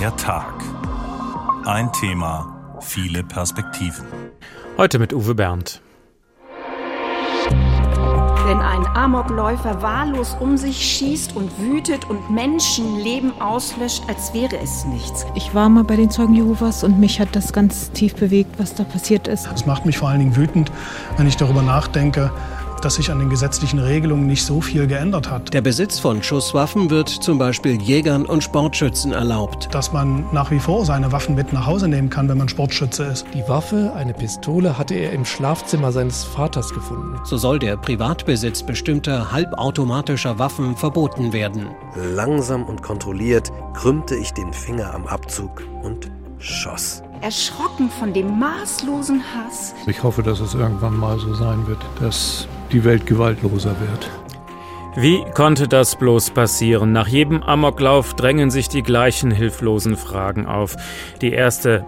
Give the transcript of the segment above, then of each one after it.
Der Tag. Ein Thema, viele Perspektiven. Heute mit Uwe Berndt. Wenn ein Amokläufer wahllos um sich schießt und wütet und Menschenleben auslöscht, als wäre es nichts. Ich war mal bei den Zeugen Jehovas und mich hat das ganz tief bewegt, was da passiert ist. Es macht mich vor allen Dingen wütend, wenn ich darüber nachdenke, dass sich an den gesetzlichen Regelungen nicht so viel geändert hat. Der Besitz von Schusswaffen wird zum Beispiel Jägern und Sportschützen erlaubt. Dass man nach wie vor seine Waffen mit nach Hause nehmen kann, wenn man Sportschütze ist. Die Waffe, eine Pistole, hatte er im Schlafzimmer seines Vaters gefunden. So soll der Privatbesitz bestimmter halbautomatischer Waffen verboten werden. Langsam und kontrolliert krümmte ich den Finger am Abzug und schoss. Erschrocken von dem maßlosen Hass. Ich hoffe, dass es irgendwann mal so sein wird, dass die Welt gewaltloser wird. Wie konnte das bloß passieren? Nach jedem Amoklauf drängen sich die gleichen hilflosen Fragen auf. Die erste,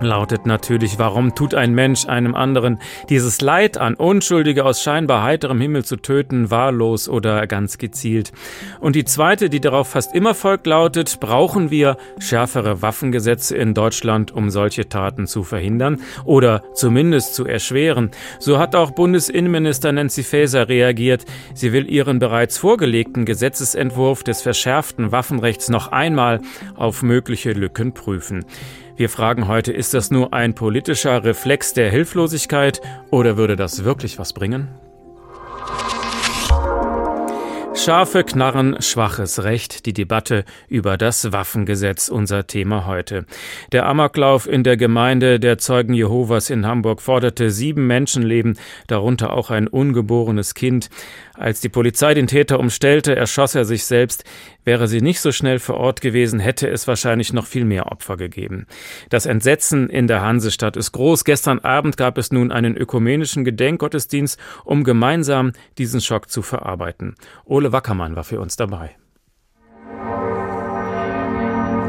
lautet natürlich, warum tut ein Mensch einem anderen dieses Leid an, Unschuldige aus scheinbar heiterem Himmel zu töten, wahllos oder ganz gezielt. Und die zweite, die darauf fast immer folgt, lautet, brauchen wir schärfere Waffengesetze in Deutschland, um solche Taten zu verhindern oder zumindest zu erschweren. So hat auch Bundesinnenminister Nancy Faeser reagiert. Sie will ihren bereits vorgelegten Gesetzesentwurf des verschärften Waffenrechts noch einmal auf mögliche Lücken prüfen. Wir fragen heute, ist das nur ein politischer Reflex der Hilflosigkeit oder würde das wirklich was bringen? Scharfe Knarren, schwaches Recht, die Debatte über das Waffengesetz, unser Thema heute. Der Amoklauf in der Gemeinde der Zeugen Jehovas in Hamburg forderte sieben Menschenleben, darunter auch ein ungeborenes Kind. Als die Polizei den Täter umstellte, erschoss er sich selbst. Wäre sie nicht so schnell vor Ort gewesen, hätte es wahrscheinlich noch viel mehr Opfer gegeben. Das Entsetzen in der Hansestadt ist groß. Gestern Abend gab es nun einen ökumenischen Gedenkgottesdienst, um gemeinsam diesen Schock zu verarbeiten. Ole Wackermann war für uns dabei.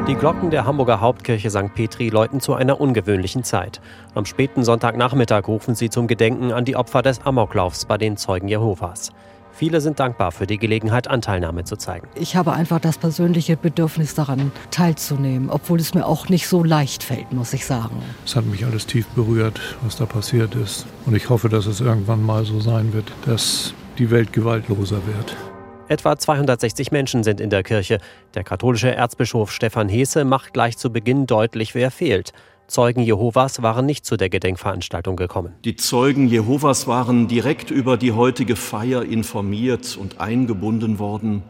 Die Glocken der Hamburger Hauptkirche St. Petri läuten zu einer ungewöhnlichen Zeit. Am späten Sonntagnachmittag rufen sie zum Gedenken an die Opfer des Amoklaufs bei den Zeugen Jehovas. Viele sind dankbar für die Gelegenheit, Anteilnahme zu zeigen. Ich habe einfach das persönliche Bedürfnis daran, teilzunehmen, obwohl es mir auch nicht so leicht fällt, muss ich sagen. Es hat mich alles tief berührt, was da passiert ist. Und ich hoffe, dass es irgendwann mal so sein wird, dass die Welt gewaltloser wird. Etwa 260 Menschen sind in der Kirche. Der katholische Erzbischof Stefan Hese macht gleich zu Beginn deutlich, wer fehlt. Zeugen Jehovas waren nicht zu der Gedenkveranstaltung gekommen. Die Zeugen Jehovas waren direkt über die heutige Feier informiert und eingebunden worden,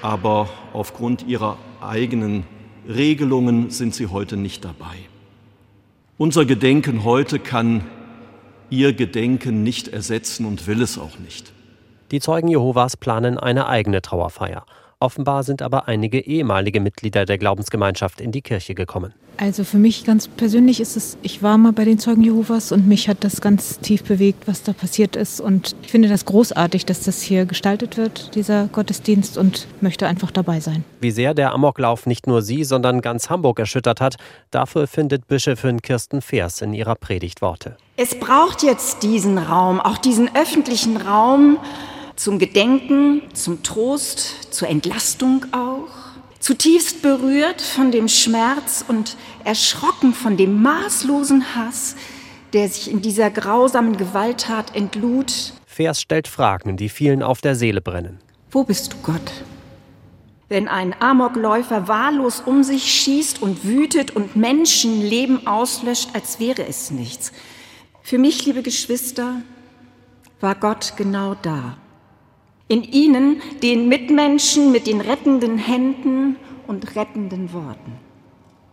aber aufgrund ihrer eigenen Regelungen sind sie heute nicht dabei. Unser Gedenken heute kann ihr Gedenken nicht ersetzen und will es auch nicht. Die Zeugen Jehovas planen eine eigene Trauerfeier. Offenbar sind aber einige ehemalige Mitglieder der Glaubensgemeinschaft in die Kirche gekommen. Also für mich ganz persönlich ist es, ich war mal bei den Zeugen Jehovas und mich hat das ganz tief bewegt, was da passiert ist. Und ich finde das großartig, dass das hier gestaltet wird, dieser Gottesdienst, und möchte einfach dabei sein. Wie sehr der Amoklauf nicht nur sie, sondern ganz Hamburg erschüttert hat, dafür findet Bischöfin Kirsten Feers in ihrer Predigt Worte. Es braucht jetzt diesen Raum, auch diesen öffentlichen Raum, zum Gedenken, zum Trost, zur Entlastung auch. Zutiefst berührt von dem Schmerz und erschrocken von dem maßlosen Hass, der sich in dieser grausamen Gewalttat entlud. Vers stellt Fragen, die vielen auf der Seele brennen. Wo bist du, Gott? Wenn ein Amokläufer wahllos um sich schießt und wütet und Menschenleben auslöscht, als wäre es nichts. Für mich, liebe Geschwister, war Gott genau da. In ihnen den Mitmenschen mit den rettenden Händen und rettenden Worten,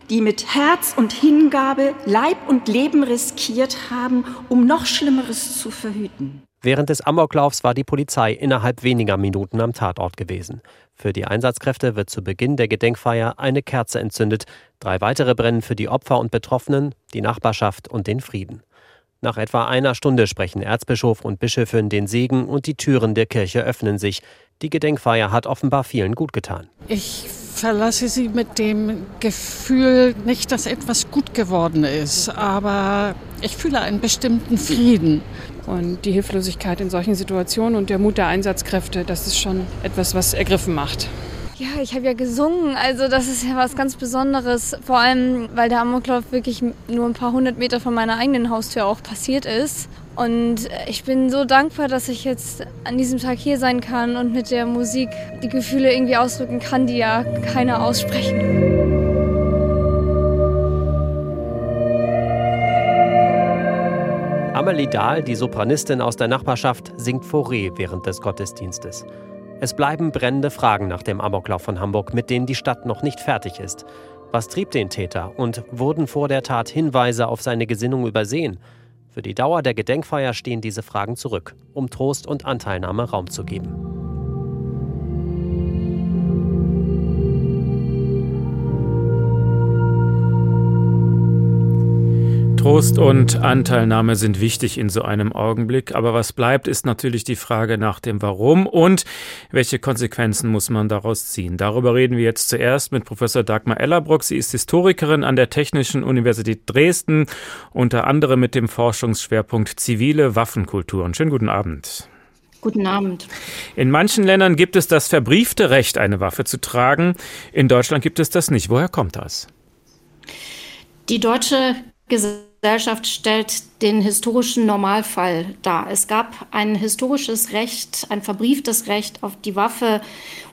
die mit Herz und Hingabe Leib und Leben riskiert haben, um noch Schlimmeres zu verhüten. Während des Amoklaufs war die Polizei innerhalb weniger Minuten am Tatort gewesen. Für die Einsatzkräfte wird zu Beginn der Gedenkfeier eine Kerze entzündet. Drei weitere brennen für die Opfer und Betroffenen, die Nachbarschaft und den Frieden. Nach etwa einer Stunde sprechen Erzbischof und Bischöfin den Segen und die Türen der Kirche öffnen sich. Die Gedenkfeier hat offenbar vielen gut getan. Ich verlasse sie mit dem Gefühl, nicht, dass etwas gut geworden ist, aber ich fühle einen bestimmten Frieden. Und die Hilflosigkeit in solchen Situationen und der Mut der Einsatzkräfte, das ist schon etwas, was ergriffen macht. Ja, ich habe ja gesungen, also das ist ja was ganz Besonderes. Vor allem, weil der Amoklauf wirklich nur ein paar hundert Meter von meiner eigenen Haustür auch passiert ist. Und ich bin so dankbar, dass ich jetzt an diesem Tag hier sein kann und mit der Musik die Gefühle irgendwie ausdrücken kann, die ja keiner aussprechen. Amelie Dahl, die Sopranistin aus der Nachbarschaft, singt Forêt während des Gottesdienstes. Es bleiben brennende Fragen nach dem Amoklauf von Hamburg, mit denen die Stadt noch nicht fertig ist. Was trieb den Täter und wurden vor der Tat Hinweise auf seine Gesinnung übersehen? Für die Dauer der Gedenkfeier stehen diese Fragen zurück, um Trost und Anteilnahme Raum zu geben. Trost und Anteilnahme sind wichtig in so einem Augenblick, aber was bleibt, ist natürlich die Frage nach dem Warum und welche Konsequenzen muss man daraus ziehen. Darüber reden wir jetzt zuerst mit Professor Dagmar Ellerbrock. Sie ist Historikerin an der Technischen Universität Dresden, unter anderem mit dem Forschungsschwerpunkt zivile Waffenkulturen. Schönen guten Abend. Guten Abend. In manchen Ländern gibt es das verbriefte Recht, eine Waffe zu tragen. In Deutschland gibt es das nicht. Woher kommt das? Die deutsche Gesellschaft Gesellschaft stellt den historischen Normalfall dar. Es gab ein historisches Recht, ein verbrieftes Recht auf die Waffe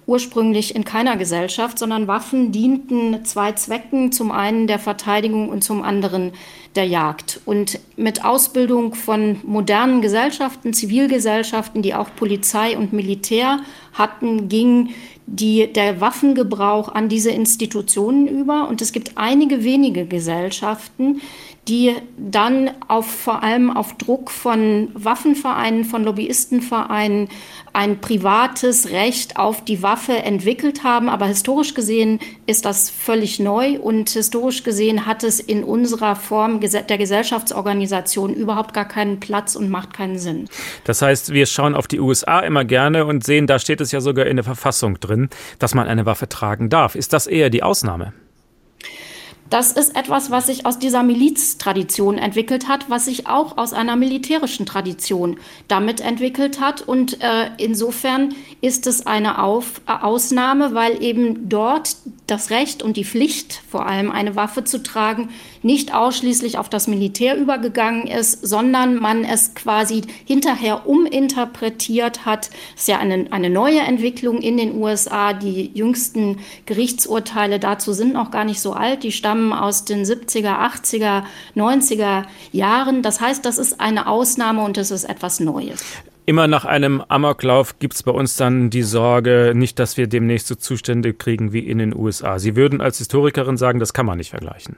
ursprünglich in keiner Gesellschaft, sondern Waffen dienten zwei Zwecken, zum einen der Verteidigung und zum anderen der Jagd. Und mit Ausbildung von modernen Gesellschaften, Zivilgesellschaften, die auch Polizei und Militär hatten, ging die, der Waffengebrauch an diese Institutionen über. Und es gibt einige wenige Gesellschaften, die dann auf, vor allem auf Druck von Waffenvereinen, von Lobbyistenvereinen ein privates Recht auf die Waffe entwickelt haben. Aber historisch gesehen ist das völlig neu und historisch gesehen hat es in unserer Form der Gesellschaftsorganisation überhaupt gar keinen Platz und macht keinen Sinn. Das heißt, wir schauen auf die USA immer gerne und sehen, da steht es ja sogar in der Verfassung drin, dass man eine Waffe tragen darf. Ist das eher die Ausnahme? Das ist etwas, was sich aus dieser Miliztradition entwickelt hat, was sich auch aus einer militärischen Tradition damit entwickelt hat. Und äh, insofern ist es eine Auf Ausnahme, weil eben dort das Recht und die Pflicht, vor allem eine Waffe zu tragen, nicht ausschließlich auf das Militär übergegangen ist, sondern man es quasi hinterher uminterpretiert hat. Das ist ja eine, eine neue Entwicklung in den USA. Die jüngsten Gerichtsurteile dazu sind noch gar nicht so alt. Die stammen aus den 70er, 80er, 90er Jahren. Das heißt, das ist eine Ausnahme und es ist etwas Neues. Immer nach einem Amoklauf gibt es bei uns dann die Sorge, nicht, dass wir demnächst so Zustände kriegen wie in den USA. Sie würden als Historikerin sagen, das kann man nicht vergleichen.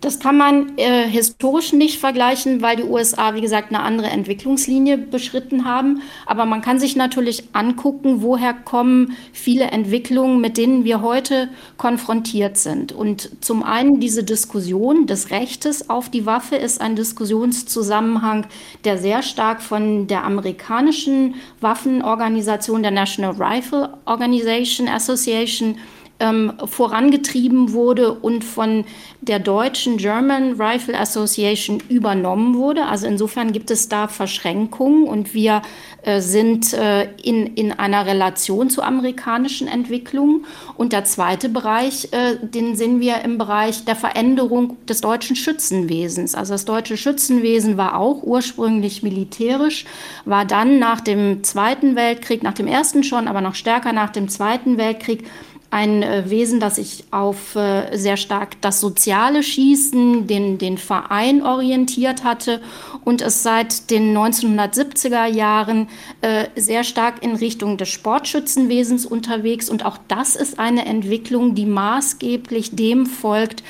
Das kann man äh, historisch nicht vergleichen, weil die USA, wie gesagt, eine andere Entwicklungslinie beschritten haben. Aber man kann sich natürlich angucken, woher kommen viele Entwicklungen, mit denen wir heute konfrontiert sind. Und zum einen diese Diskussion des Rechtes auf die Waffe ist ein Diskussionszusammenhang, der sehr stark von der amerikanischen Waffenorganisation, der National Rifle Organization Association, ähm, vorangetrieben wurde und von der deutschen German Rifle Association übernommen wurde. Also insofern gibt es da Verschränkungen und wir äh, sind äh, in, in einer Relation zu amerikanischen Entwicklungen. Und der zweite Bereich, äh, den sehen wir im Bereich der Veränderung des deutschen Schützenwesens. Also das deutsche Schützenwesen war auch ursprünglich militärisch, war dann nach dem Zweiten Weltkrieg, nach dem ersten schon, aber noch stärker nach dem Zweiten Weltkrieg, ein äh, Wesen, das sich auf äh, sehr stark das soziale Schießen, den, den Verein orientiert hatte und es seit den 1970er Jahren äh, sehr stark in Richtung des Sportschützenwesens unterwegs. Und auch das ist eine Entwicklung, die maßgeblich dem folgt,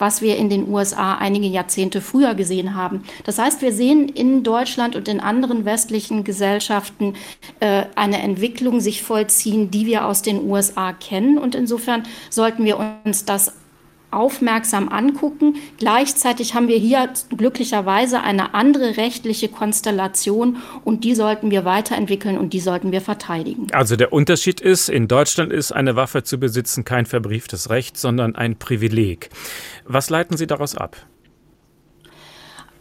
was wir in den USA einige Jahrzehnte früher gesehen haben. Das heißt, wir sehen in Deutschland und in anderen westlichen Gesellschaften äh, eine Entwicklung sich vollziehen, die wir aus den USA kennen. Und insofern sollten wir uns das aufmerksam angucken. Gleichzeitig haben wir hier glücklicherweise eine andere rechtliche Konstellation und die sollten wir weiterentwickeln und die sollten wir verteidigen. Also der Unterschied ist, in Deutschland ist eine Waffe zu besitzen kein verbrieftes Recht, sondern ein Privileg. Was leiten Sie daraus ab?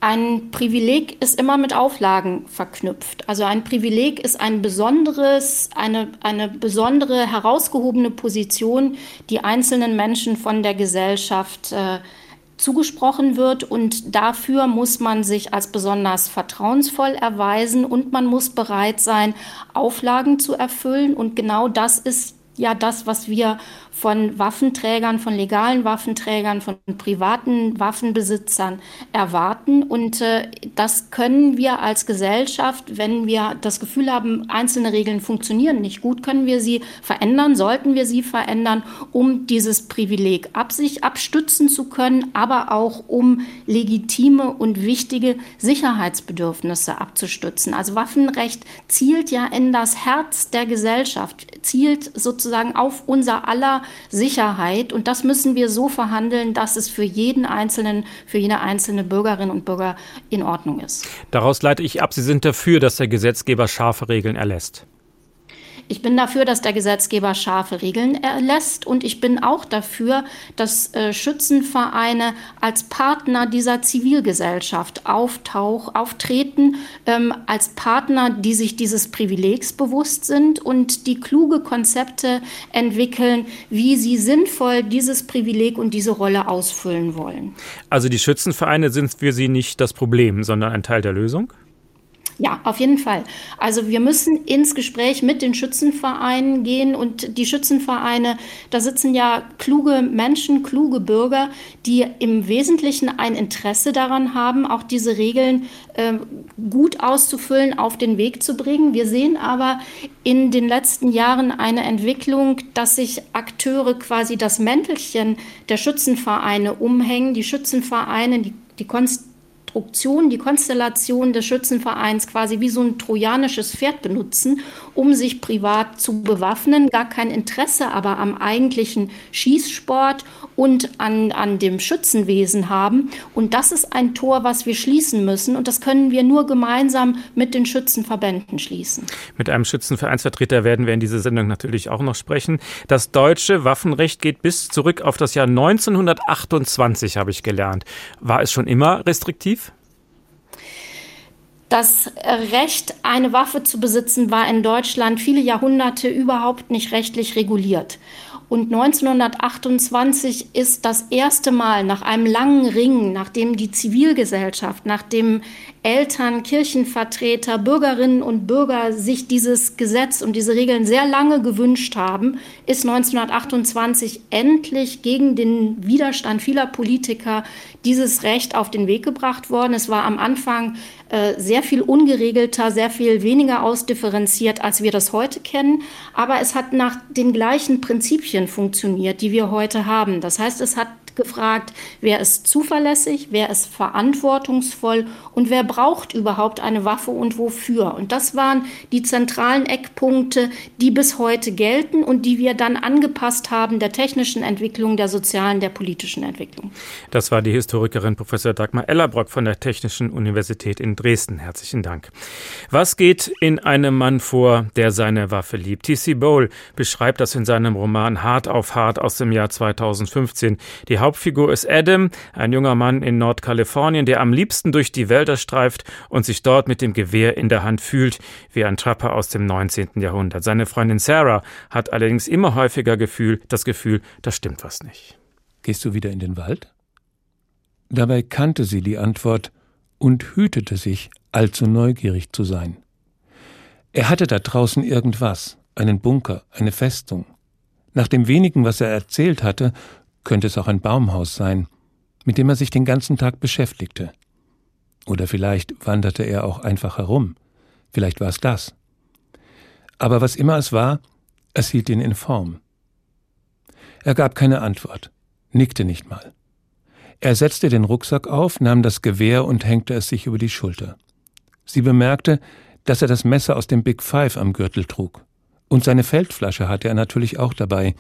Ein Privileg ist immer mit Auflagen verknüpft. Also ein Privileg ist ein besonderes, eine, eine besondere herausgehobene Position, die einzelnen Menschen von der Gesellschaft äh, zugesprochen wird. Und dafür muss man sich als besonders vertrauensvoll erweisen und man muss bereit sein, Auflagen zu erfüllen. Und genau das ist ja das, was wir von Waffenträgern, von legalen Waffenträgern, von privaten Waffenbesitzern erwarten. Und äh, das können wir als Gesellschaft, wenn wir das Gefühl haben, einzelne Regeln funktionieren nicht gut, können wir sie verändern, sollten wir sie verändern, um dieses Privileg ab sich abstützen zu können, aber auch um legitime und wichtige Sicherheitsbedürfnisse abzustützen. Also Waffenrecht zielt ja in das Herz der Gesellschaft, zielt sozusagen auf unser aller Sicherheit. Und das müssen wir so verhandeln, dass es für jeden Einzelnen, für jede einzelne Bürgerin und Bürger in Ordnung ist. Daraus leite ich ab, Sie sind dafür, dass der Gesetzgeber scharfe Regeln erlässt. Ich bin dafür, dass der Gesetzgeber scharfe Regeln erlässt und ich bin auch dafür, dass äh, Schützenvereine als Partner dieser Zivilgesellschaft auftauch, auftreten, ähm, als Partner, die sich dieses Privilegs bewusst sind und die kluge Konzepte entwickeln, wie sie sinnvoll dieses Privileg und diese Rolle ausfüllen wollen. Also die Schützenvereine sind für Sie nicht das Problem, sondern ein Teil der Lösung? Ja, auf jeden Fall. Also wir müssen ins Gespräch mit den Schützenvereinen gehen und die Schützenvereine, da sitzen ja kluge Menschen, kluge Bürger, die im Wesentlichen ein Interesse daran haben, auch diese Regeln äh, gut auszufüllen, auf den Weg zu bringen. Wir sehen aber in den letzten Jahren eine Entwicklung, dass sich Akteure quasi das Mäntelchen der Schützenvereine umhängen. Die Schützenvereine, die, die Konst Konstruktion, die Konstellation des Schützenvereins quasi wie so ein trojanisches Pferd benutzen, um sich privat zu bewaffnen, gar kein Interesse aber am eigentlichen Schießsport und an, an dem Schützenwesen haben. Und das ist ein Tor, was wir schließen müssen. Und das können wir nur gemeinsam mit den Schützenverbänden schließen. Mit einem Schützenvereinsvertreter werden wir in dieser Sendung natürlich auch noch sprechen. Das deutsche Waffenrecht geht bis zurück auf das Jahr 1928, habe ich gelernt. War es schon immer restriktiv? Das Recht, eine Waffe zu besitzen, war in Deutschland viele Jahrhunderte überhaupt nicht rechtlich reguliert. Und 1928 ist das erste Mal nach einem langen Ringen, nachdem die Zivilgesellschaft, nachdem Eltern, Kirchenvertreter, Bürgerinnen und Bürger sich dieses Gesetz und diese Regeln sehr lange gewünscht haben, ist 1928 endlich gegen den Widerstand vieler Politiker dieses Recht auf den Weg gebracht worden. Es war am Anfang äh, sehr viel ungeregelter, sehr viel weniger ausdifferenziert, als wir das heute kennen. Aber es hat nach den gleichen Prinzipien funktioniert, die wir heute haben. Das heißt, es hat gefragt, wer ist zuverlässig, wer ist verantwortungsvoll und wer braucht überhaupt eine Waffe und wofür. Und das waren die zentralen Eckpunkte, die bis heute gelten und die wir dann angepasst haben der technischen Entwicklung, der sozialen, der politischen Entwicklung. Das war die Historikerin Professor Dagmar Ellerbrock von der Technischen Universität in Dresden. Herzlichen Dank. Was geht in einem Mann vor, der seine Waffe liebt? T.C. Bowl beschreibt das in seinem Roman Hart auf Hart aus dem Jahr 2015. Die Hauptfigur ist Adam, ein junger Mann in Nordkalifornien, der am liebsten durch die Wälder streift und sich dort mit dem Gewehr in der Hand fühlt, wie ein Trapper aus dem 19. Jahrhundert. Seine Freundin Sarah hat allerdings immer häufiger Gefühl, das Gefühl, da stimmt was nicht. Gehst du wieder in den Wald? Dabei kannte sie die Antwort und hütete sich, allzu neugierig zu sein. Er hatte da draußen irgendwas, einen Bunker, eine Festung. Nach dem wenigen, was er erzählt hatte, könnte es auch ein Baumhaus sein, mit dem er sich den ganzen Tag beschäftigte. Oder vielleicht wanderte er auch einfach herum. Vielleicht war es das. Aber was immer es war, es hielt ihn in Form. Er gab keine Antwort, nickte nicht mal. Er setzte den Rucksack auf, nahm das Gewehr und hängte es sich über die Schulter. Sie bemerkte, dass er das Messer aus dem Big Five am Gürtel trug. Und seine Feldflasche hatte er natürlich auch dabei.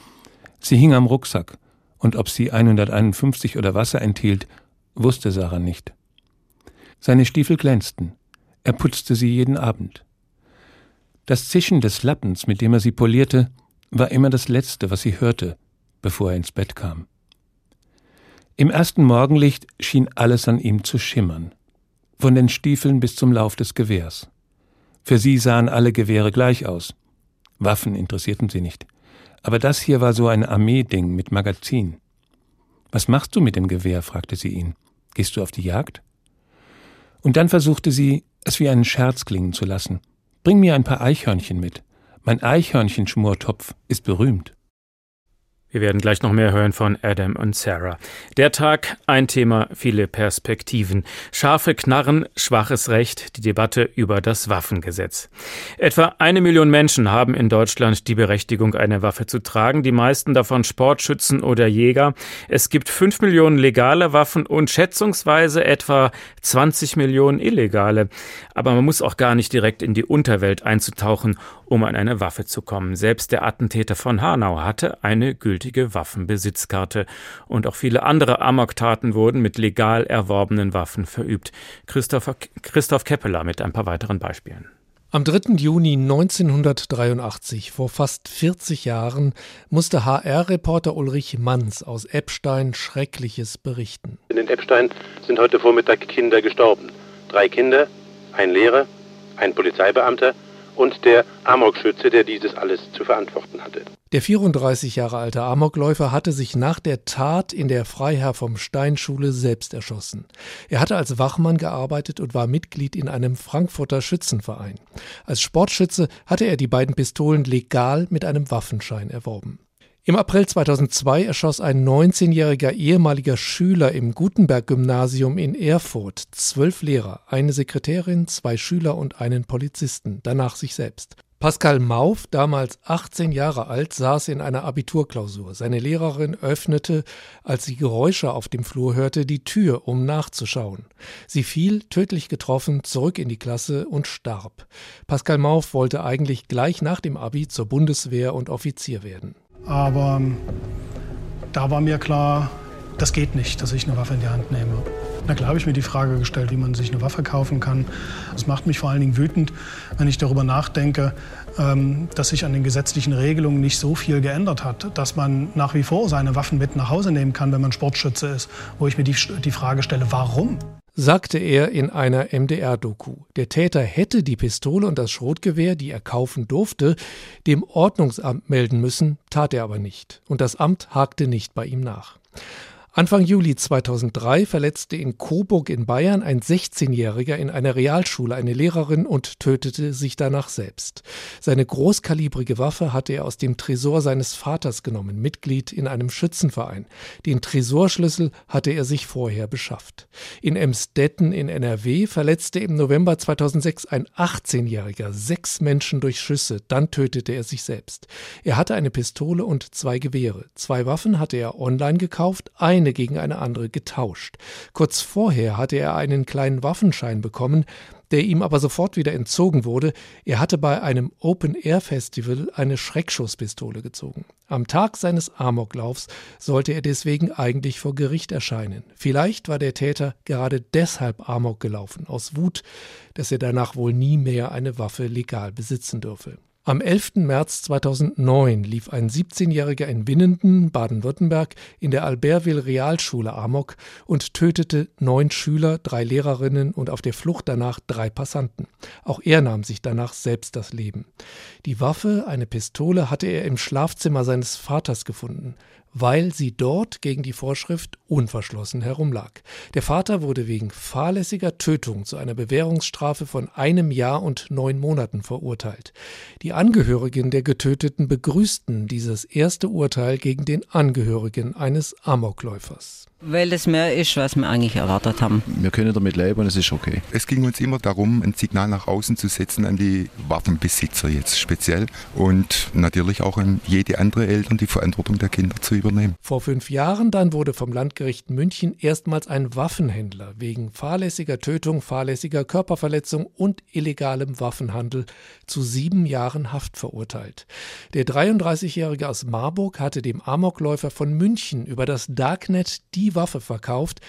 Sie hing am Rucksack, und ob sie 151 oder Wasser enthielt, wusste Sarah nicht. Seine Stiefel glänzten. Er putzte sie jeden Abend. Das Zischen des Lappens, mit dem er sie polierte, war immer das Letzte, was sie hörte, bevor er ins Bett kam. Im ersten Morgenlicht schien alles an ihm zu schimmern. von den Stiefeln bis zum Lauf des Gewehrs. Für sie sahen alle Gewehre gleich aus. Waffen interessierten sie nicht. Aber das hier war so ein Armeeding mit Magazin. Was machst du mit dem Gewehr? fragte sie ihn. Gehst du auf die Jagd? Und dann versuchte sie, es wie einen Scherz klingen zu lassen. Bring mir ein paar Eichhörnchen mit. Mein Eichhörnchenschmortopf ist berühmt. Wir werden gleich noch mehr hören von Adam und Sarah. Der Tag, ein Thema, viele Perspektiven. Scharfe Knarren, schwaches Recht, die Debatte über das Waffengesetz. Etwa eine Million Menschen haben in Deutschland die Berechtigung, eine Waffe zu tragen, die meisten davon Sportschützen oder Jäger. Es gibt fünf Millionen legale Waffen und schätzungsweise etwa 20 Millionen illegale. Aber man muss auch gar nicht direkt in die Unterwelt einzutauchen, um an eine Waffe zu kommen. Selbst der Attentäter von Hanau hatte eine gültige Waffenbesitzkarte. Und auch viele andere Amoktaten wurden mit legal erworbenen Waffen verübt. Christoph, Christoph Keppeler mit ein paar weiteren Beispielen. Am 3. Juni 1983, vor fast 40 Jahren, musste HR-Reporter Ulrich Manns aus Eppstein Schreckliches berichten. In Eppstein sind heute Vormittag Kinder gestorben. Drei Kinder, ein Lehrer, ein Polizeibeamter und der Amokschütze, der dieses alles zu verantworten hatte. Der 34 Jahre alte Amokläufer hatte sich nach der Tat in der Freiherr vom Stein Schule selbst erschossen. Er hatte als Wachmann gearbeitet und war Mitglied in einem Frankfurter Schützenverein. Als Sportschütze hatte er die beiden Pistolen legal mit einem Waffenschein erworben. Im April 2002 erschoss ein 19-jähriger ehemaliger Schüler im Gutenberg-Gymnasium in Erfurt zwölf Lehrer, eine Sekretärin, zwei Schüler und einen Polizisten, danach sich selbst. Pascal Mauf, damals 18 Jahre alt, saß in einer Abiturklausur. Seine Lehrerin öffnete, als sie Geräusche auf dem Flur hörte, die Tür, um nachzuschauen. Sie fiel, tödlich getroffen, zurück in die Klasse und starb. Pascal Mauf wollte eigentlich gleich nach dem Abi zur Bundeswehr und Offizier werden. Aber ähm, da war mir klar, das geht nicht, dass ich eine Waffe in die Hand nehme. Na klar habe ich mir die Frage gestellt, wie man sich eine Waffe kaufen kann. Das macht mich vor allen Dingen wütend, wenn ich darüber nachdenke, ähm, dass sich an den gesetzlichen Regelungen nicht so viel geändert hat, dass man nach wie vor seine Waffen mit nach Hause nehmen kann, wenn man Sportschütze ist. Wo ich mir die, die Frage stelle, warum? Sagte er in einer MDR-Doku. Der Täter hätte die Pistole und das Schrotgewehr, die er kaufen durfte, dem Ordnungsamt melden müssen, tat er aber nicht. Und das Amt hakte nicht bei ihm nach. Anfang Juli 2003 verletzte in Coburg in Bayern ein 16-Jähriger in einer Realschule eine Lehrerin und tötete sich danach selbst. Seine großkalibrige Waffe hatte er aus dem Tresor seines Vaters genommen, Mitglied in einem Schützenverein. Den Tresorschlüssel hatte er sich vorher beschafft. In Emstetten in NRW verletzte im November 2006 ein 18-Jähriger sechs Menschen durch Schüsse, dann tötete er sich selbst. Er hatte eine Pistole und zwei Gewehre. Zwei Waffen hatte er online gekauft, eine eine gegen eine andere getauscht. Kurz vorher hatte er einen kleinen Waffenschein bekommen, der ihm aber sofort wieder entzogen wurde. Er hatte bei einem Open-Air-Festival eine Schreckschusspistole gezogen. Am Tag seines Amoklaufs sollte er deswegen eigentlich vor Gericht erscheinen. Vielleicht war der Täter gerade deshalb Amok gelaufen, aus Wut, dass er danach wohl nie mehr eine Waffe legal besitzen dürfe. Am 11. März 2009 lief ein 17-Jähriger in Winnenden, Baden-Württemberg, in der Albertville Realschule Amok und tötete neun Schüler, drei Lehrerinnen und auf der Flucht danach drei Passanten. Auch er nahm sich danach selbst das Leben. Die Waffe, eine Pistole, hatte er im Schlafzimmer seines Vaters gefunden weil sie dort gegen die Vorschrift unverschlossen herumlag. Der Vater wurde wegen fahrlässiger Tötung zu einer Bewährungsstrafe von einem Jahr und neun Monaten verurteilt. Die Angehörigen der Getöteten begrüßten dieses erste Urteil gegen den Angehörigen eines Amokläufers weil es mehr ist, was wir eigentlich erwartet haben. Wir können damit leben und es ist okay. Es ging uns immer darum, ein Signal nach außen zu setzen an die Waffenbesitzer jetzt speziell und natürlich auch an jede andere Eltern die Verantwortung der Kinder zu übernehmen. Vor fünf Jahren dann wurde vom Landgericht München erstmals ein Waffenhändler wegen fahrlässiger Tötung, fahrlässiger Körperverletzung und illegalem Waffenhandel zu sieben Jahren Haft verurteilt. Der 33-Jährige aus Marburg hatte dem Amokläufer von München über das Darknet die die Waffe verkauft,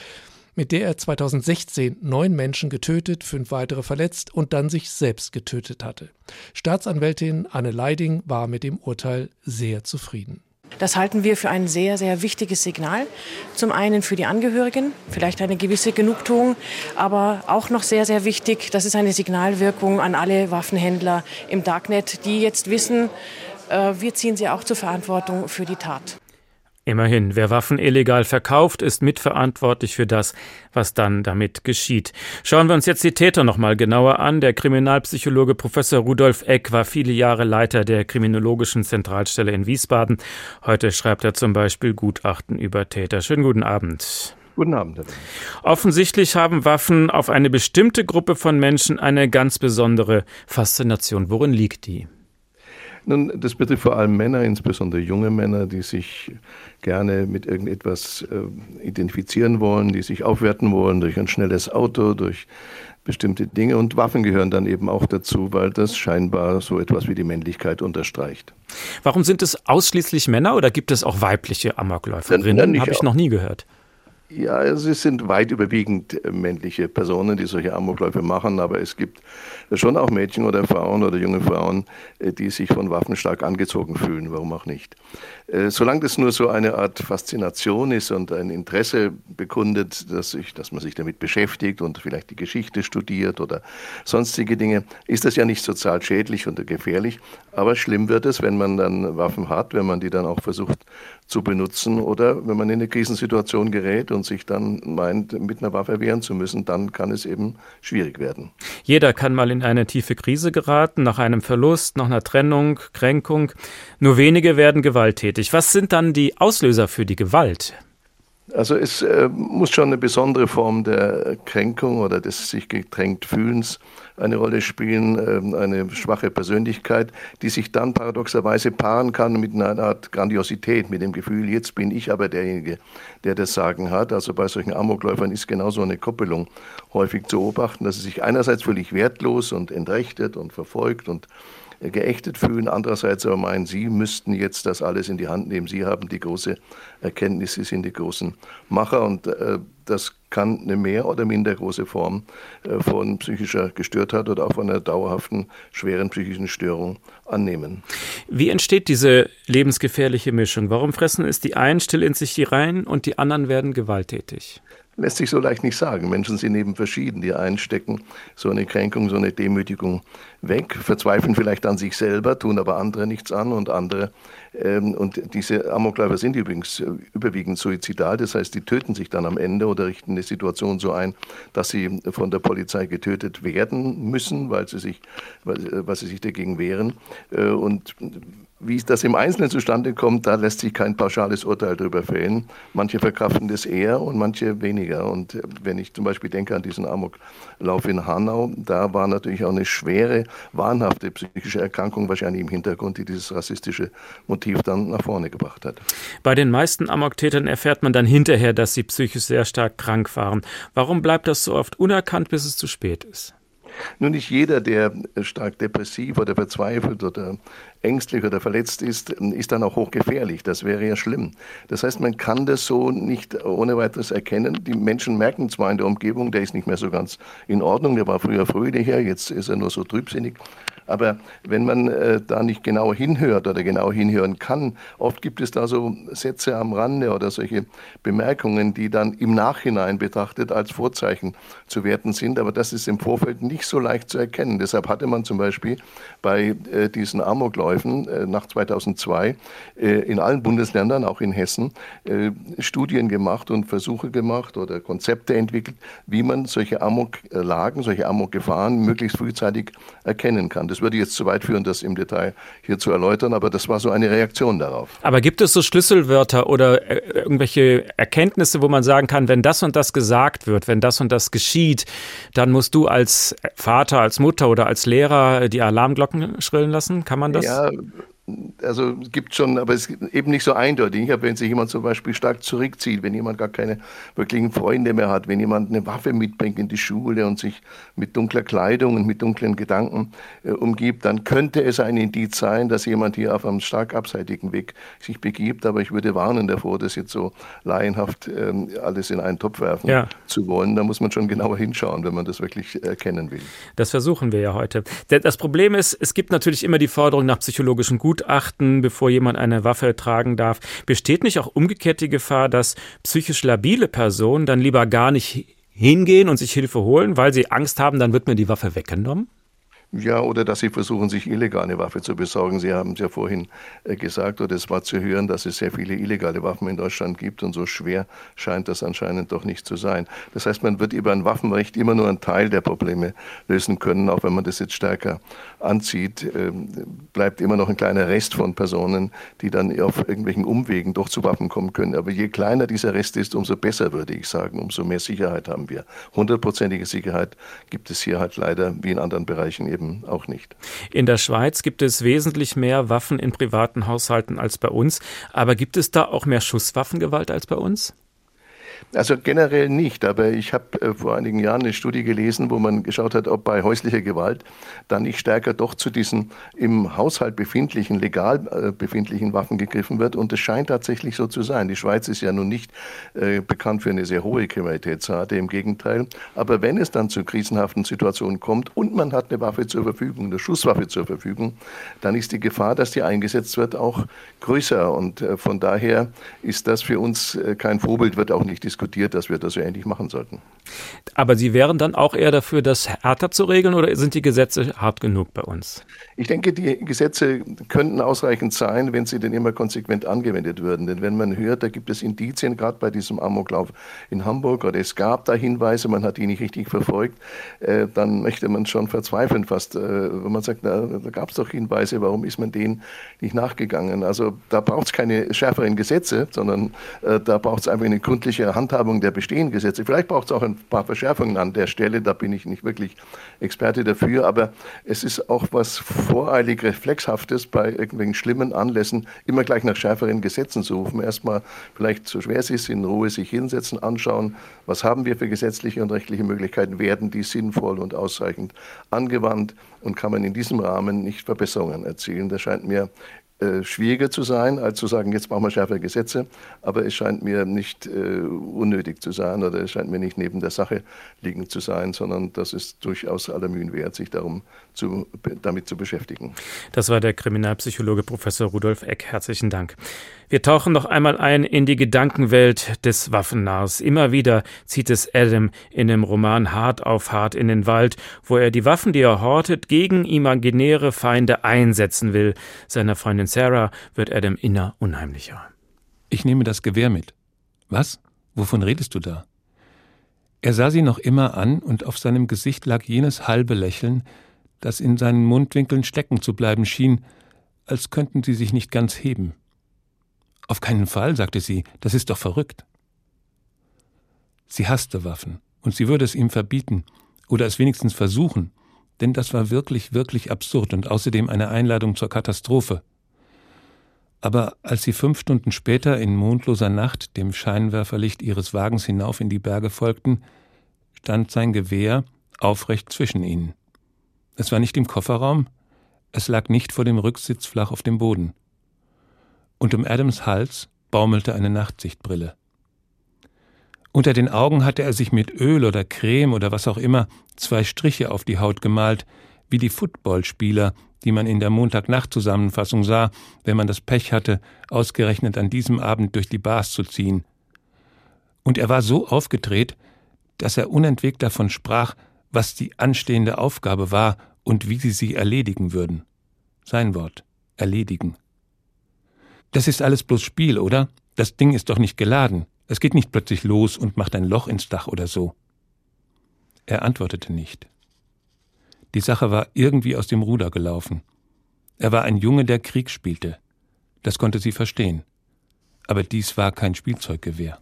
mit der er 2016 neun Menschen getötet, fünf weitere verletzt und dann sich selbst getötet hatte. Staatsanwältin Anne Leiding war mit dem Urteil sehr zufrieden. Das halten wir für ein sehr, sehr wichtiges Signal. Zum einen für die Angehörigen, vielleicht eine gewisse Genugtuung, aber auch noch sehr, sehr wichtig, das ist eine Signalwirkung an alle Waffenhändler im Darknet, die jetzt wissen, äh, wir ziehen sie auch zur Verantwortung für die Tat. Immerhin, wer Waffen illegal verkauft, ist mitverantwortlich für das, was dann damit geschieht. Schauen wir uns jetzt die Täter noch mal genauer an. Der Kriminalpsychologe Professor Rudolf Eck war viele Jahre Leiter der Kriminologischen Zentralstelle in Wiesbaden. Heute schreibt er zum Beispiel Gutachten über Täter. Schönen guten Abend. Guten Abend. Herr Offensichtlich haben Waffen auf eine bestimmte Gruppe von Menschen eine ganz besondere Faszination. Worin liegt die? Nun, das betrifft vor allem Männer, insbesondere junge Männer, die sich gerne mit irgendetwas äh, identifizieren wollen, die sich aufwerten wollen durch ein schnelles Auto, durch bestimmte Dinge. Und Waffen gehören dann eben auch dazu, weil das scheinbar so etwas wie die Männlichkeit unterstreicht. Warum sind es ausschließlich Männer oder gibt es auch weibliche Amokläuferinnen? Habe ich noch nie gehört. Ja, es sind weit überwiegend äh, männliche Personen, die solche Amokläufe machen, aber es gibt schon auch Mädchen oder Frauen oder junge Frauen, äh, die sich von Waffen stark angezogen fühlen, warum auch nicht. Äh, solange das nur so eine Art Faszination ist und ein Interesse bekundet, dass, ich, dass man sich damit beschäftigt und vielleicht die Geschichte studiert oder sonstige Dinge, ist das ja nicht sozial schädlich oder gefährlich. Aber schlimm wird es, wenn man dann Waffen hat, wenn man die dann auch versucht zu benutzen oder wenn man in eine Krisensituation gerät und sich dann meint, mit einer Waffe wehren zu müssen, dann kann es eben schwierig werden. Jeder kann mal in eine tiefe Krise geraten, nach einem Verlust, nach einer Trennung, Kränkung. Nur wenige werden gewalttätig. Was sind dann die Auslöser für die Gewalt? Also es äh, muss schon eine besondere Form der Kränkung oder des sich getränkt Fühlens eine Rolle spielen, äh, eine schwache Persönlichkeit, die sich dann paradoxerweise paaren kann mit einer Art Grandiosität, mit dem Gefühl, jetzt bin ich aber derjenige, der das Sagen hat. Also bei solchen Amokläufern ist genauso eine Koppelung häufig zu beobachten, dass sie sich einerseits völlig wertlos und entrechtet und verfolgt und geächtet fühlen. Andererseits aber meinen, sie müssten jetzt das alles in die Hand nehmen. Sie haben die große Erkenntnis, sie sind die großen Macher und äh, das kann eine mehr oder minder große Form äh, von psychischer Gestörtheit oder auch von einer dauerhaften schweren psychischen Störung annehmen. Wie entsteht diese lebensgefährliche Mischung? Warum fressen es die einen still in sich die rein und die anderen werden gewalttätig? lässt sich so leicht nicht sagen. Menschen sind eben verschieden. Die einen stecken so eine Kränkung, so eine Demütigung weg, verzweifeln vielleicht an sich selber, tun aber andere nichts an und andere. Ähm, und diese Amokläufer sind übrigens äh, überwiegend suizidal, das heißt, die töten sich dann am Ende oder richten eine Situation so ein, dass sie von der Polizei getötet werden müssen, weil sie sich, weil, weil sie sich dagegen wehren. Äh, und wie das im Einzelnen zustande kommt, da lässt sich kein pauschales Urteil darüber fällen. Manche verkraften das eher und manche weniger. Und äh, wenn ich zum Beispiel denke an diesen Amoklauf in Hanau, da war natürlich auch eine schwere, wahnhafte psychische Erkrankung wahrscheinlich im Hintergrund, die dieses rassistische Motiv dann nach vorne gebracht hat. Bei den meisten Amoktätern erfährt man dann hinterher, dass sie psychisch sehr stark krank waren. Warum bleibt das so oft unerkannt, bis es zu spät ist? Nur nicht jeder, der stark depressiv oder verzweifelt oder ängstlich oder verletzt ist, ist dann auch hochgefährlich. Das wäre ja schlimm. Das heißt, man kann das so nicht ohne weiteres erkennen. Die Menschen merken zwar in der Umgebung, der ist nicht mehr so ganz in Ordnung, der war früher fröhlicher, jetzt ist er nur so trübsinnig. Aber wenn man äh, da nicht genau hinhört oder genau hinhören kann, oft gibt es da so Sätze am Rande oder solche Bemerkungen, die dann im Nachhinein betrachtet als Vorzeichen zu werten sind. Aber das ist im Vorfeld nicht so leicht zu erkennen. Deshalb hatte man zum Beispiel bei äh, diesen Amokläufen äh, nach 2002 äh, in allen Bundesländern, auch in Hessen, äh, Studien gemacht und Versuche gemacht oder Konzepte entwickelt, wie man solche Amoklagen, solche Amokgefahren möglichst frühzeitig erkennen kann. Das würde jetzt zu weit führen, das im Detail hier zu erläutern, aber das war so eine Reaktion darauf. Aber gibt es so Schlüsselwörter oder äh, irgendwelche Erkenntnisse, wo man sagen kann, wenn das und das gesagt wird, wenn das und das geschieht, dann musst du als Vater, als Mutter oder als Lehrer die Alarmglocken schrillen lassen? Kann man das? Ja, also es gibt schon, aber es ist eben nicht so eindeutig. Wenn sich jemand zum Beispiel stark zurückzieht, wenn jemand gar keine wirklichen Freunde mehr hat, wenn jemand eine Waffe mitbringt in die Schule und sich mit dunkler Kleidung und mit dunklen Gedanken äh, umgibt, dann könnte es ein Indiz sein, dass jemand hier auf einem stark abseitigen Weg sich begibt. Aber ich würde warnen davor, das jetzt so laienhaft äh, alles in einen Topf werfen ja. zu wollen. Da muss man schon genauer hinschauen, wenn man das wirklich erkennen will. Das versuchen wir ja heute. Das Problem ist, es gibt natürlich immer die Forderung nach psychologischen Gut begutachten, bevor jemand eine Waffe tragen darf. Besteht nicht auch umgekehrt die Gefahr, dass psychisch labile Personen dann lieber gar nicht hingehen und sich Hilfe holen, weil sie Angst haben, dann wird mir die Waffe weggenommen? Ja, oder dass sie versuchen, sich illegal eine Waffe zu besorgen. Sie haben es ja vorhin äh, gesagt, oder es war zu hören, dass es sehr viele illegale Waffen in Deutschland gibt und so schwer scheint das anscheinend doch nicht zu sein. Das heißt, man wird über ein Waffenrecht immer nur einen Teil der Probleme lösen können, auch wenn man das jetzt stärker anzieht, ähm, bleibt immer noch ein kleiner Rest von Personen, die dann auf irgendwelchen Umwegen doch zu Waffen kommen können. Aber je kleiner dieser Rest ist, umso besser, würde ich sagen, umso mehr Sicherheit haben wir. Hundertprozentige Sicherheit gibt es hier halt leider wie in anderen Bereichen eben eben auch nicht. In der Schweiz gibt es wesentlich mehr Waffen in privaten Haushalten als bei uns. Aber gibt es da auch mehr Schusswaffengewalt als bei uns? Also generell nicht, aber ich habe äh, vor einigen Jahren eine Studie gelesen, wo man geschaut hat, ob bei häuslicher Gewalt dann nicht stärker doch zu diesen im Haushalt befindlichen, legal äh, befindlichen Waffen gegriffen wird. Und es scheint tatsächlich so zu sein. Die Schweiz ist ja nun nicht äh, bekannt für eine sehr hohe Kriminalitätsrate, im Gegenteil. Aber wenn es dann zu krisenhaften Situationen kommt und man hat eine Waffe zur Verfügung, eine Schusswaffe zur Verfügung, dann ist die Gefahr, dass die eingesetzt wird, auch größer. Und äh, von daher ist das für uns äh, kein Vorbild, wird auch nicht diskutiert, dass wir das so ähnlich machen sollten. Aber Sie wären dann auch eher dafür, das härter zu regeln oder sind die Gesetze hart genug bei uns? Ich denke, die Gesetze könnten ausreichend sein, wenn sie denn immer konsequent angewendet würden. Denn wenn man hört, da gibt es Indizien, gerade bei diesem Amoklauf in Hamburg, oder es gab da Hinweise, man hat die nicht richtig verfolgt, äh, dann möchte man schon verzweifeln fast. Äh, wenn man sagt, na, da gab es doch Hinweise, warum ist man denen nicht nachgegangen? Also da braucht es keine schärferen Gesetze, sondern äh, da braucht es einfach eine gründliche Handhabung der bestehenden Gesetze. Vielleicht braucht es auch ein paar Verschärfungen an der Stelle, da bin ich nicht wirklich Experte dafür, aber es ist auch was voreilig Reflexhaftes bei irgendwelchen schlimmen Anlässen, immer gleich nach schärferen Gesetzen zu rufen. Erstmal vielleicht so schwer es ist, in Ruhe sich hinsetzen, anschauen, was haben wir für gesetzliche und rechtliche Möglichkeiten, werden die sinnvoll und ausreichend angewandt und kann man in diesem Rahmen nicht Verbesserungen erzielen. Das scheint mir äh, schwieriger zu sein, als zu sagen, jetzt brauchen wir schärfere Gesetze. Aber es scheint mir nicht äh, unnötig zu sein oder es scheint mir nicht neben der Sache liegend zu sein, sondern das ist durchaus aller Mühen wert, sich darum zu, damit zu beschäftigen. Das war der Kriminalpsychologe Professor Rudolf Eck. Herzlichen Dank. Wir tauchen noch einmal ein in die Gedankenwelt des Waffennarrs. Immer wieder zieht es Adam in dem Roman Hart auf Hart in den Wald, wo er die Waffen, die er hortet, gegen imaginäre Feinde einsetzen will. Seiner Freundin Sarah wird Adam inner unheimlicher. Ich nehme das Gewehr mit. Was? Wovon redest du da? Er sah sie noch immer an, und auf seinem Gesicht lag jenes halbe Lächeln, das in seinen Mundwinkeln stecken zu bleiben schien, als könnten sie sich nicht ganz heben. Auf keinen Fall, sagte sie, das ist doch verrückt. Sie hasste Waffen, und sie würde es ihm verbieten, oder es wenigstens versuchen, denn das war wirklich, wirklich absurd und außerdem eine Einladung zur Katastrophe. Aber als sie fünf Stunden später in mondloser Nacht dem Scheinwerferlicht ihres Wagens hinauf in die Berge folgten, stand sein Gewehr aufrecht zwischen ihnen. Es war nicht im Kofferraum, es lag nicht vor dem Rücksitz flach auf dem Boden und um Adams Hals baumelte eine Nachtsichtbrille. Unter den Augen hatte er sich mit Öl oder Creme oder was auch immer zwei Striche auf die Haut gemalt, wie die Footballspieler, die man in der Montagnacht-Zusammenfassung sah, wenn man das Pech hatte, ausgerechnet an diesem Abend durch die Bars zu ziehen. Und er war so aufgedreht, dass er unentwegt davon sprach, was die anstehende Aufgabe war und wie sie sie erledigen würden. Sein Wort erledigen. Das ist alles bloß Spiel, oder? Das Ding ist doch nicht geladen. Es geht nicht plötzlich los und macht ein Loch ins Dach oder so. Er antwortete nicht. Die Sache war irgendwie aus dem Ruder gelaufen. Er war ein Junge, der Krieg spielte. Das konnte sie verstehen. Aber dies war kein Spielzeuggewehr.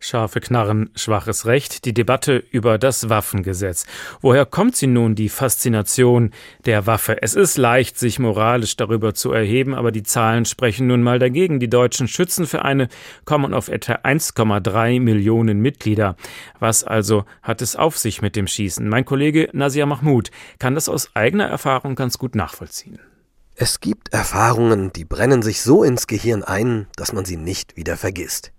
Scharfe Knarren, schwaches Recht, die Debatte über das Waffengesetz. Woher kommt sie nun, die Faszination der Waffe? Es ist leicht, sich moralisch darüber zu erheben, aber die Zahlen sprechen nun mal dagegen. Die deutschen Schützenvereine kommen auf etwa 1,3 Millionen Mitglieder. Was also hat es auf sich mit dem Schießen? Mein Kollege Nazia Mahmoud kann das aus eigener Erfahrung ganz gut nachvollziehen. Es gibt Erfahrungen, die brennen sich so ins Gehirn ein, dass man sie nicht wieder vergisst.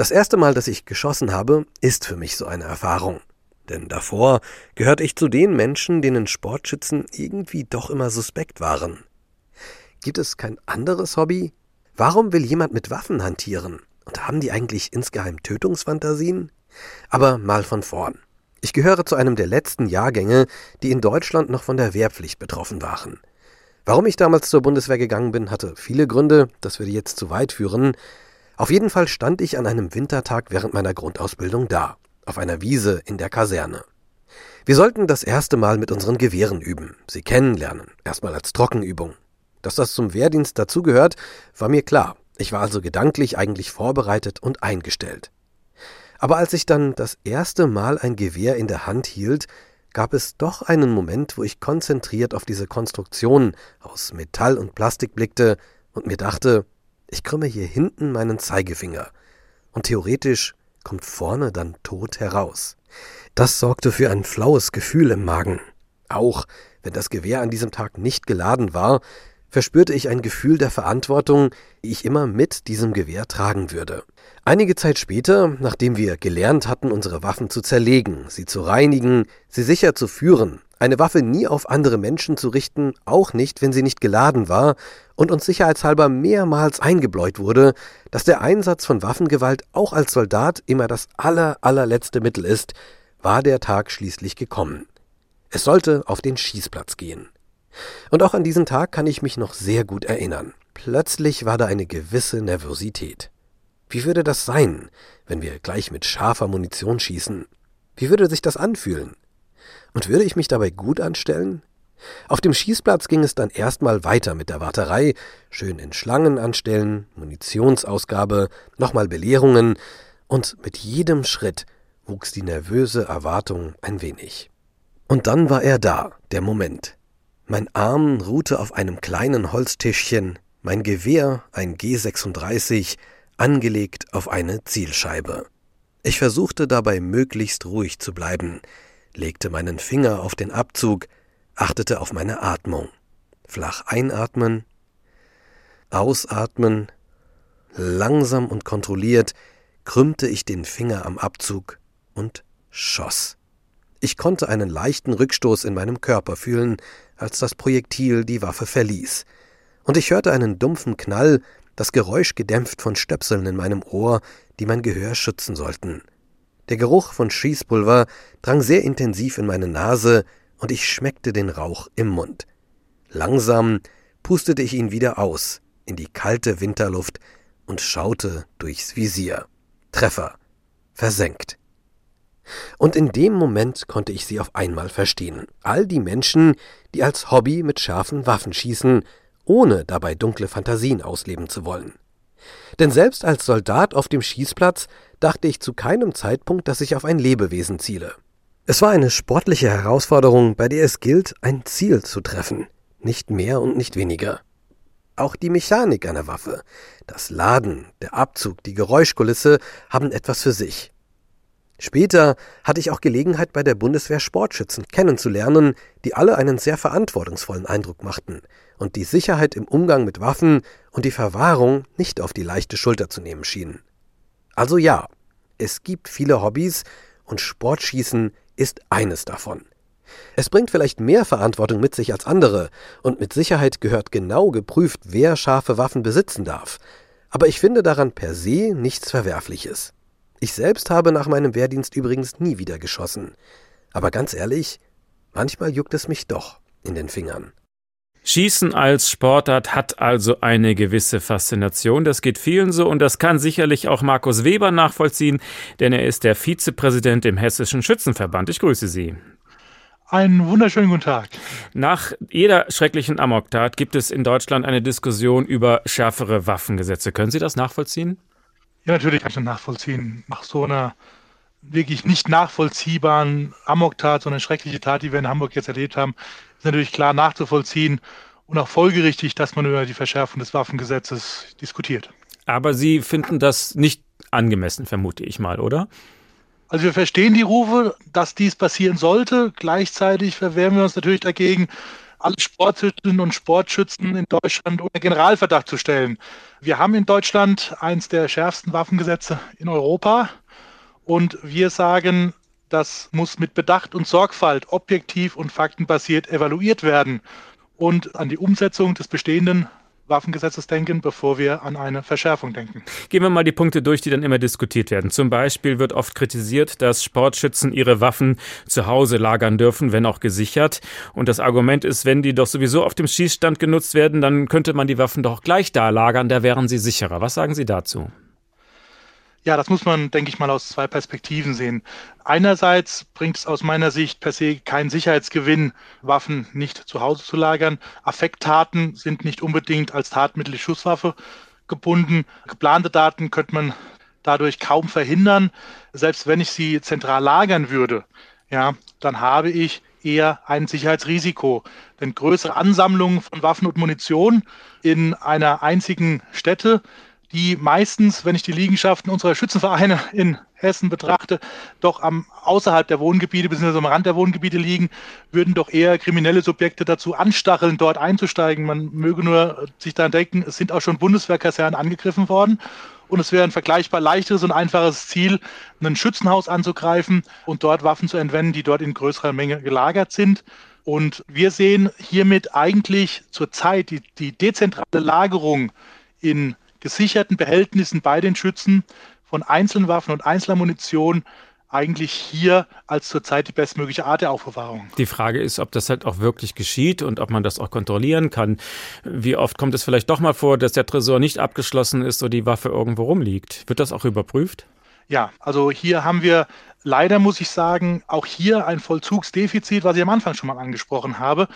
Das erste Mal, dass ich geschossen habe, ist für mich so eine Erfahrung. Denn davor gehörte ich zu den Menschen, denen Sportschützen irgendwie doch immer suspekt waren. Gibt es kein anderes Hobby? Warum will jemand mit Waffen hantieren? Und haben die eigentlich insgeheim Tötungsfantasien? Aber mal von vorn. Ich gehöre zu einem der letzten Jahrgänge, die in Deutschland noch von der Wehrpflicht betroffen waren. Warum ich damals zur Bundeswehr gegangen bin, hatte viele Gründe, das würde jetzt zu weit führen. Auf jeden Fall stand ich an einem Wintertag während meiner Grundausbildung da, auf einer Wiese in der Kaserne. Wir sollten das erste Mal mit unseren Gewehren üben, sie kennenlernen, erstmal als Trockenübung. Dass das zum Wehrdienst dazugehört, war mir klar. Ich war also gedanklich eigentlich vorbereitet und eingestellt. Aber als ich dann das erste Mal ein Gewehr in der Hand hielt, gab es doch einen Moment, wo ich konzentriert auf diese Konstruktion aus Metall und Plastik blickte und mir dachte, ich krümme hier hinten meinen Zeigefinger. Und theoretisch kommt vorne dann tot heraus. Das sorgte für ein flaues Gefühl im Magen. Auch wenn das Gewehr an diesem Tag nicht geladen war, verspürte ich ein Gefühl der Verantwortung, die ich immer mit diesem Gewehr tragen würde. Einige Zeit später, nachdem wir gelernt hatten, unsere Waffen zu zerlegen, sie zu reinigen, sie sicher zu führen, eine Waffe nie auf andere Menschen zu richten, auch nicht, wenn sie nicht geladen war, und uns sicherheitshalber mehrmals eingebläut wurde, dass der Einsatz von Waffengewalt auch als Soldat immer das aller, allerletzte Mittel ist, war der Tag schließlich gekommen. Es sollte auf den Schießplatz gehen. Und auch an diesen Tag kann ich mich noch sehr gut erinnern. Plötzlich war da eine gewisse Nervosität. Wie würde das sein, wenn wir gleich mit scharfer Munition schießen? Wie würde sich das anfühlen? Und würde ich mich dabei gut anstellen? Auf dem Schießplatz ging es dann erstmal weiter mit der Warterei, schön in Schlangen anstellen, Munitionsausgabe, nochmal Belehrungen, und mit jedem Schritt wuchs die nervöse Erwartung ein wenig. Und dann war er da, der Moment. Mein Arm ruhte auf einem kleinen Holztischchen, mein Gewehr, ein G36, angelegt auf eine Zielscheibe. Ich versuchte dabei möglichst ruhig zu bleiben, legte meinen Finger auf den Abzug, achtete auf meine Atmung. Flach einatmen, ausatmen, langsam und kontrolliert krümmte ich den Finger am Abzug und schoss. Ich konnte einen leichten Rückstoß in meinem Körper fühlen, als das Projektil die Waffe verließ. Und ich hörte einen dumpfen Knall, das Geräusch gedämpft von Stöpseln in meinem Ohr, die mein Gehör schützen sollten. Der Geruch von Schießpulver drang sehr intensiv in meine Nase, und ich schmeckte den Rauch im Mund. Langsam pustete ich ihn wieder aus, in die kalte Winterluft, und schaute durchs Visier. Treffer. Versenkt. Und in dem Moment konnte ich sie auf einmal verstehen. All die Menschen, die als Hobby mit scharfen Waffen schießen, ohne dabei dunkle Fantasien ausleben zu wollen. Denn selbst als Soldat auf dem Schießplatz dachte ich zu keinem Zeitpunkt, dass ich auf ein Lebewesen ziele. Es war eine sportliche Herausforderung, bei der es gilt, ein Ziel zu treffen, nicht mehr und nicht weniger. Auch die Mechanik einer Waffe, das Laden, der Abzug, die Geräuschkulisse haben etwas für sich. Später hatte ich auch Gelegenheit, bei der Bundeswehr Sportschützen kennenzulernen, die alle einen sehr verantwortungsvollen Eindruck machten und die Sicherheit im Umgang mit Waffen und die Verwahrung nicht auf die leichte Schulter zu nehmen schienen. Also ja, es gibt viele Hobbys und Sportschießen ist eines davon. Es bringt vielleicht mehr Verantwortung mit sich als andere, und mit Sicherheit gehört genau geprüft, wer scharfe Waffen besitzen darf. Aber ich finde daran per se nichts Verwerfliches. Ich selbst habe nach meinem Wehrdienst übrigens nie wieder geschossen. Aber ganz ehrlich, manchmal juckt es mich doch in den Fingern. Schießen als Sportart hat also eine gewisse Faszination. Das geht vielen so und das kann sicherlich auch Markus Weber nachvollziehen, denn er ist der Vizepräsident im Hessischen Schützenverband. Ich grüße Sie. Einen wunderschönen guten Tag. Nach jeder schrecklichen Amoktat gibt es in Deutschland eine Diskussion über schärfere Waffengesetze. Können Sie das nachvollziehen? Ja, natürlich kann ich das nachvollziehen. Nach so einer wirklich nicht nachvollziehbaren Amoktat, so eine schreckliche Tat, die wir in Hamburg jetzt erlebt haben, ist natürlich klar nachzuvollziehen und auch folgerichtig, dass man über die Verschärfung des Waffengesetzes diskutiert. Aber Sie finden das nicht angemessen, vermute ich mal, oder? Also wir verstehen die Rufe, dass dies passieren sollte. Gleichzeitig verwehren wir uns natürlich dagegen, alle Sportschützinnen und Sportschützen in Deutschland unter Generalverdacht zu stellen. Wir haben in Deutschland eines der schärfsten Waffengesetze in Europa und wir sagen, das muss mit Bedacht und Sorgfalt objektiv und faktenbasiert evaluiert werden und an die Umsetzung des bestehenden Waffengesetzes denken, bevor wir an eine Verschärfung denken. Gehen wir mal die Punkte durch, die dann immer diskutiert werden. Zum Beispiel wird oft kritisiert, dass Sportschützen ihre Waffen zu Hause lagern dürfen, wenn auch gesichert. Und das Argument ist, wenn die doch sowieso auf dem Schießstand genutzt werden, dann könnte man die Waffen doch gleich da lagern, da wären sie sicherer. Was sagen Sie dazu? Ja, das muss man, denke ich mal, aus zwei Perspektiven sehen. Einerseits bringt es aus meiner Sicht per se keinen Sicherheitsgewinn, Waffen nicht zu Hause zu lagern. Affekttaten sind nicht unbedingt als Tatmittel die Schusswaffe gebunden. Geplante Daten könnte man dadurch kaum verhindern. Selbst wenn ich sie zentral lagern würde, ja, dann habe ich eher ein Sicherheitsrisiko. Denn größere Ansammlungen von Waffen und Munition in einer einzigen Stätte die meistens, wenn ich die Liegenschaften unserer Schützenvereine in Hessen betrachte, doch am außerhalb der Wohngebiete bzw. am Rand der Wohngebiete liegen, würden doch eher kriminelle Subjekte dazu anstacheln, dort einzusteigen. Man möge nur sich daran denken, es sind auch schon Bundeswehrkasernen angegriffen worden. Und es wäre ein vergleichbar leichteres und einfaches Ziel, ein Schützenhaus anzugreifen und dort Waffen zu entwenden, die dort in größerer Menge gelagert sind. Und wir sehen hiermit eigentlich zurzeit die, die dezentrale Lagerung in gesicherten Behältnissen bei den Schützen von einzelnen Waffen und einzelner Munition eigentlich hier als zurzeit die bestmögliche Art der Aufbewahrung. Die Frage ist, ob das halt auch wirklich geschieht und ob man das auch kontrollieren kann. Wie oft kommt es vielleicht doch mal vor, dass der Tresor nicht abgeschlossen ist oder die Waffe irgendwo rumliegt? Wird das auch überprüft? Ja, also hier haben wir leider, muss ich sagen, auch hier ein Vollzugsdefizit, was ich am Anfang schon mal angesprochen habe.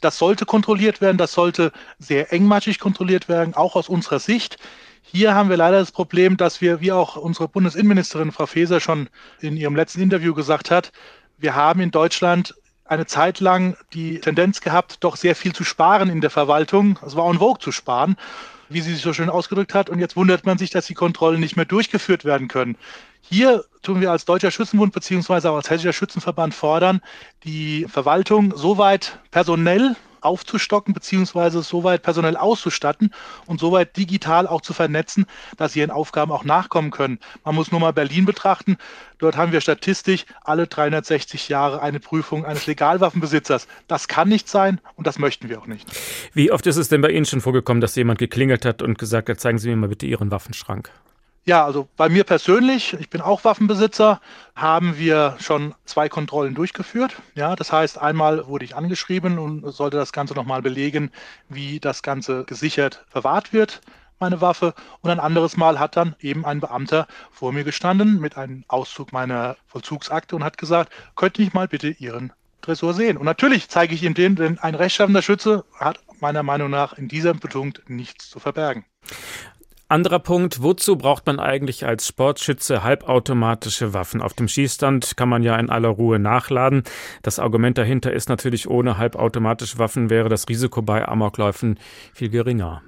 Das sollte kontrolliert werden, das sollte sehr engmaschig kontrolliert werden, auch aus unserer Sicht. Hier haben wir leider das Problem, dass wir, wie auch unsere Bundesinnenministerin Frau Faeser schon in ihrem letzten Interview gesagt hat, wir haben in Deutschland eine Zeit lang die Tendenz gehabt, doch sehr viel zu sparen in der Verwaltung. Es war en vogue zu sparen wie sie sich so schön ausgedrückt hat. Und jetzt wundert man sich, dass die Kontrollen nicht mehr durchgeführt werden können. Hier tun wir als Deutscher Schützenbund beziehungsweise auch als Hessischer Schützenverband fordern, die Verwaltung soweit personell aufzustocken beziehungsweise soweit personell auszustatten und soweit digital auch zu vernetzen, dass sie ihren Aufgaben auch nachkommen können. Man muss nur mal Berlin betrachten. Dort haben wir statistisch alle 360 Jahre eine Prüfung eines Legalwaffenbesitzers. Das kann nicht sein und das möchten wir auch nicht. Wie oft ist es denn bei Ihnen schon vorgekommen, dass jemand geklingelt hat und gesagt hat, zeigen Sie mir mal bitte Ihren Waffenschrank? Ja, also bei mir persönlich, ich bin auch Waffenbesitzer, haben wir schon zwei Kontrollen durchgeführt. Ja, das heißt, einmal wurde ich angeschrieben und sollte das Ganze nochmal belegen, wie das Ganze gesichert verwahrt wird, meine Waffe. Und ein anderes Mal hat dann eben ein Beamter vor mir gestanden mit einem Auszug meiner Vollzugsakte und hat gesagt, könnte ich mal bitte Ihren Tresor sehen. Und natürlich zeige ich ihm den, denn ein rechtschaffender Schütze hat meiner Meinung nach in diesem Punkt nichts zu verbergen. Anderer Punkt, wozu braucht man eigentlich als Sportschütze halbautomatische Waffen? Auf dem Schießstand kann man ja in aller Ruhe nachladen. Das Argument dahinter ist natürlich, ohne halbautomatische Waffen wäre das Risiko bei Amokläufen viel geringer.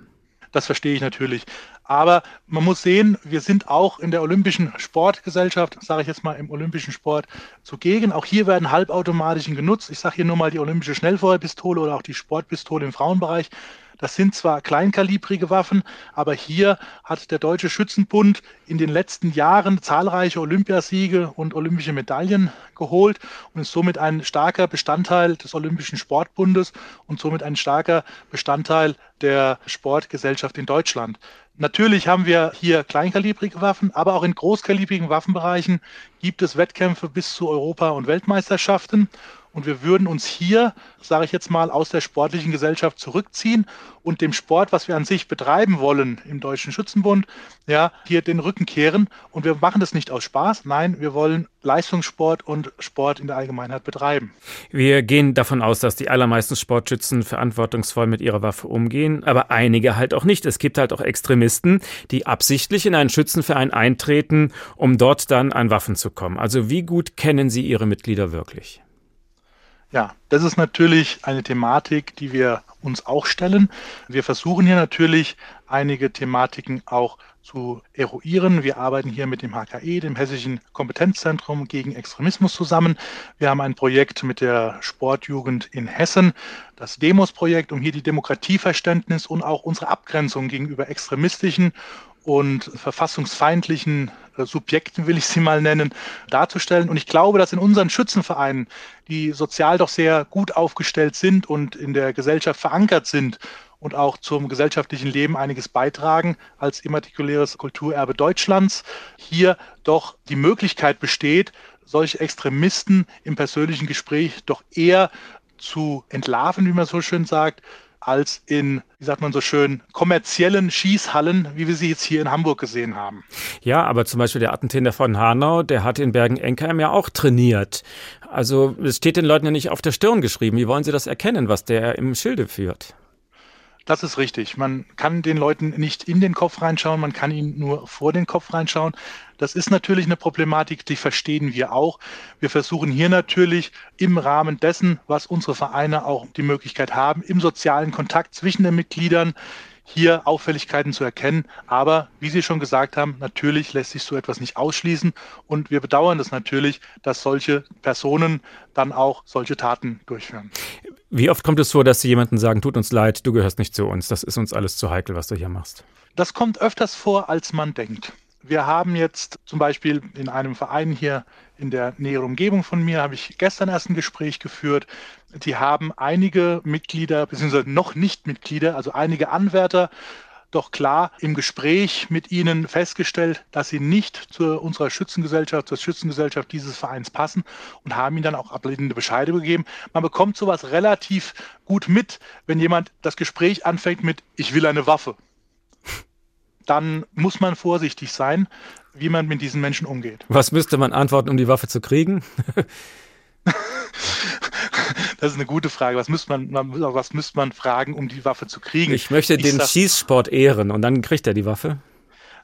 Das verstehe ich natürlich. Aber man muss sehen, wir sind auch in der Olympischen Sportgesellschaft, sage ich jetzt mal im Olympischen Sport, zugegen. Auch hier werden halbautomatischen genutzt. Ich sage hier nur mal die olympische Schnellfeuerpistole oder auch die Sportpistole im Frauenbereich. Das sind zwar kleinkalibrige Waffen, aber hier hat der Deutsche Schützenbund in den letzten Jahren zahlreiche Olympiasiege und olympische Medaillen geholt und ist somit ein starker Bestandteil des Olympischen Sportbundes und somit ein starker Bestandteil der Sportgesellschaft in Deutschland. Natürlich haben wir hier kleinkalibrige Waffen, aber auch in großkalibrigen Waffenbereichen gibt es Wettkämpfe bis zu Europa- und Weltmeisterschaften. Und wir würden uns hier, sage ich jetzt mal, aus der sportlichen Gesellschaft zurückziehen und dem Sport, was wir an sich betreiben wollen im Deutschen Schützenbund, ja, hier den Rücken kehren. Und wir machen das nicht aus Spaß. Nein, wir wollen Leistungssport und Sport in der Allgemeinheit betreiben. Wir gehen davon aus, dass die allermeisten Sportschützen verantwortungsvoll mit ihrer Waffe umgehen, aber einige halt auch nicht. Es gibt halt auch Extremisten, die absichtlich in einen Schützenverein eintreten, um dort dann an Waffen zu kommen. Also wie gut kennen Sie Ihre Mitglieder wirklich? Ja, das ist natürlich eine Thematik, die wir uns auch stellen. Wir versuchen hier natürlich einige Thematiken auch zu eruieren. Wir arbeiten hier mit dem HKE, dem Hessischen Kompetenzzentrum gegen Extremismus zusammen. Wir haben ein Projekt mit der Sportjugend in Hessen, das Demos-Projekt, um hier die Demokratieverständnis und auch unsere Abgrenzung gegenüber extremistischen und verfassungsfeindlichen Subjekten, will ich sie mal nennen, darzustellen. Und ich glaube, dass in unseren Schützenvereinen, die sozial doch sehr gut aufgestellt sind und in der Gesellschaft verankert sind und auch zum gesellschaftlichen Leben einiges beitragen als immatrikuläres Kulturerbe Deutschlands, hier doch die Möglichkeit besteht, solche Extremisten im persönlichen Gespräch doch eher zu entlarven, wie man so schön sagt, als in, wie sagt man so schön, kommerziellen Schießhallen, wie wir sie jetzt hier in Hamburg gesehen haben. Ja, aber zum Beispiel der Attentäter von Hanau, der hat in Bergen-Enkheim ja auch trainiert. Also es steht den Leuten ja nicht auf der Stirn geschrieben. Wie wollen sie das erkennen, was der im Schilde führt? Das ist richtig. Man kann den Leuten nicht in den Kopf reinschauen, man kann ihnen nur vor den Kopf reinschauen. Das ist natürlich eine Problematik, die verstehen wir auch. Wir versuchen hier natürlich im Rahmen dessen, was unsere Vereine auch die Möglichkeit haben, im sozialen Kontakt zwischen den Mitgliedern hier Auffälligkeiten zu erkennen. Aber wie Sie schon gesagt haben, natürlich lässt sich so etwas nicht ausschließen. Und wir bedauern das natürlich, dass solche Personen dann auch solche Taten durchführen. Wie oft kommt es vor, dass Sie jemanden sagen, tut uns leid, du gehörst nicht zu uns, das ist uns alles zu heikel, was du hier machst? Das kommt öfters vor, als man denkt. Wir haben jetzt zum Beispiel in einem Verein hier in der näheren Umgebung von mir, habe ich gestern erst ein Gespräch geführt. Die haben einige Mitglieder, beziehungsweise noch nicht Mitglieder, also einige Anwärter doch klar im Gespräch mit ihnen festgestellt, dass sie nicht zu unserer Schützengesellschaft, zur Schützengesellschaft dieses Vereins passen und haben ihnen dann auch ablehnende Bescheide gegeben. Man bekommt sowas relativ gut mit, wenn jemand das Gespräch anfängt mit Ich will eine Waffe. Dann muss man vorsichtig sein, wie man mit diesen Menschen umgeht. Was müsste man antworten, um die Waffe zu kriegen? Das ist eine gute Frage. Was müsste man, was müsste man fragen, um die Waffe zu kriegen? Ich möchte den sag, Schießsport ehren und dann kriegt er die Waffe.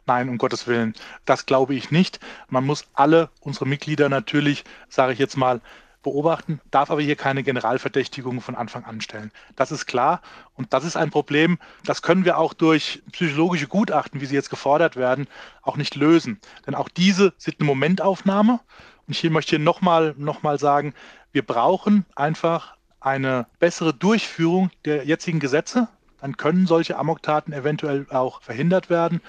Nein, um Gottes Willen. Das glaube ich nicht. Man muss alle unsere Mitglieder natürlich, sage ich jetzt mal, beobachten, darf aber hier keine Generalverdächtigung von Anfang an stellen. Das ist klar und das ist ein Problem, das können wir auch durch psychologische Gutachten, wie sie jetzt gefordert werden, auch nicht lösen. Denn auch diese sind eine Momentaufnahme. Und hier möchte ich nochmal noch mal sagen, wir brauchen einfach eine bessere Durchführung der jetzigen Gesetze. Dann können solche Amoktaten eventuell auch verhindert werden.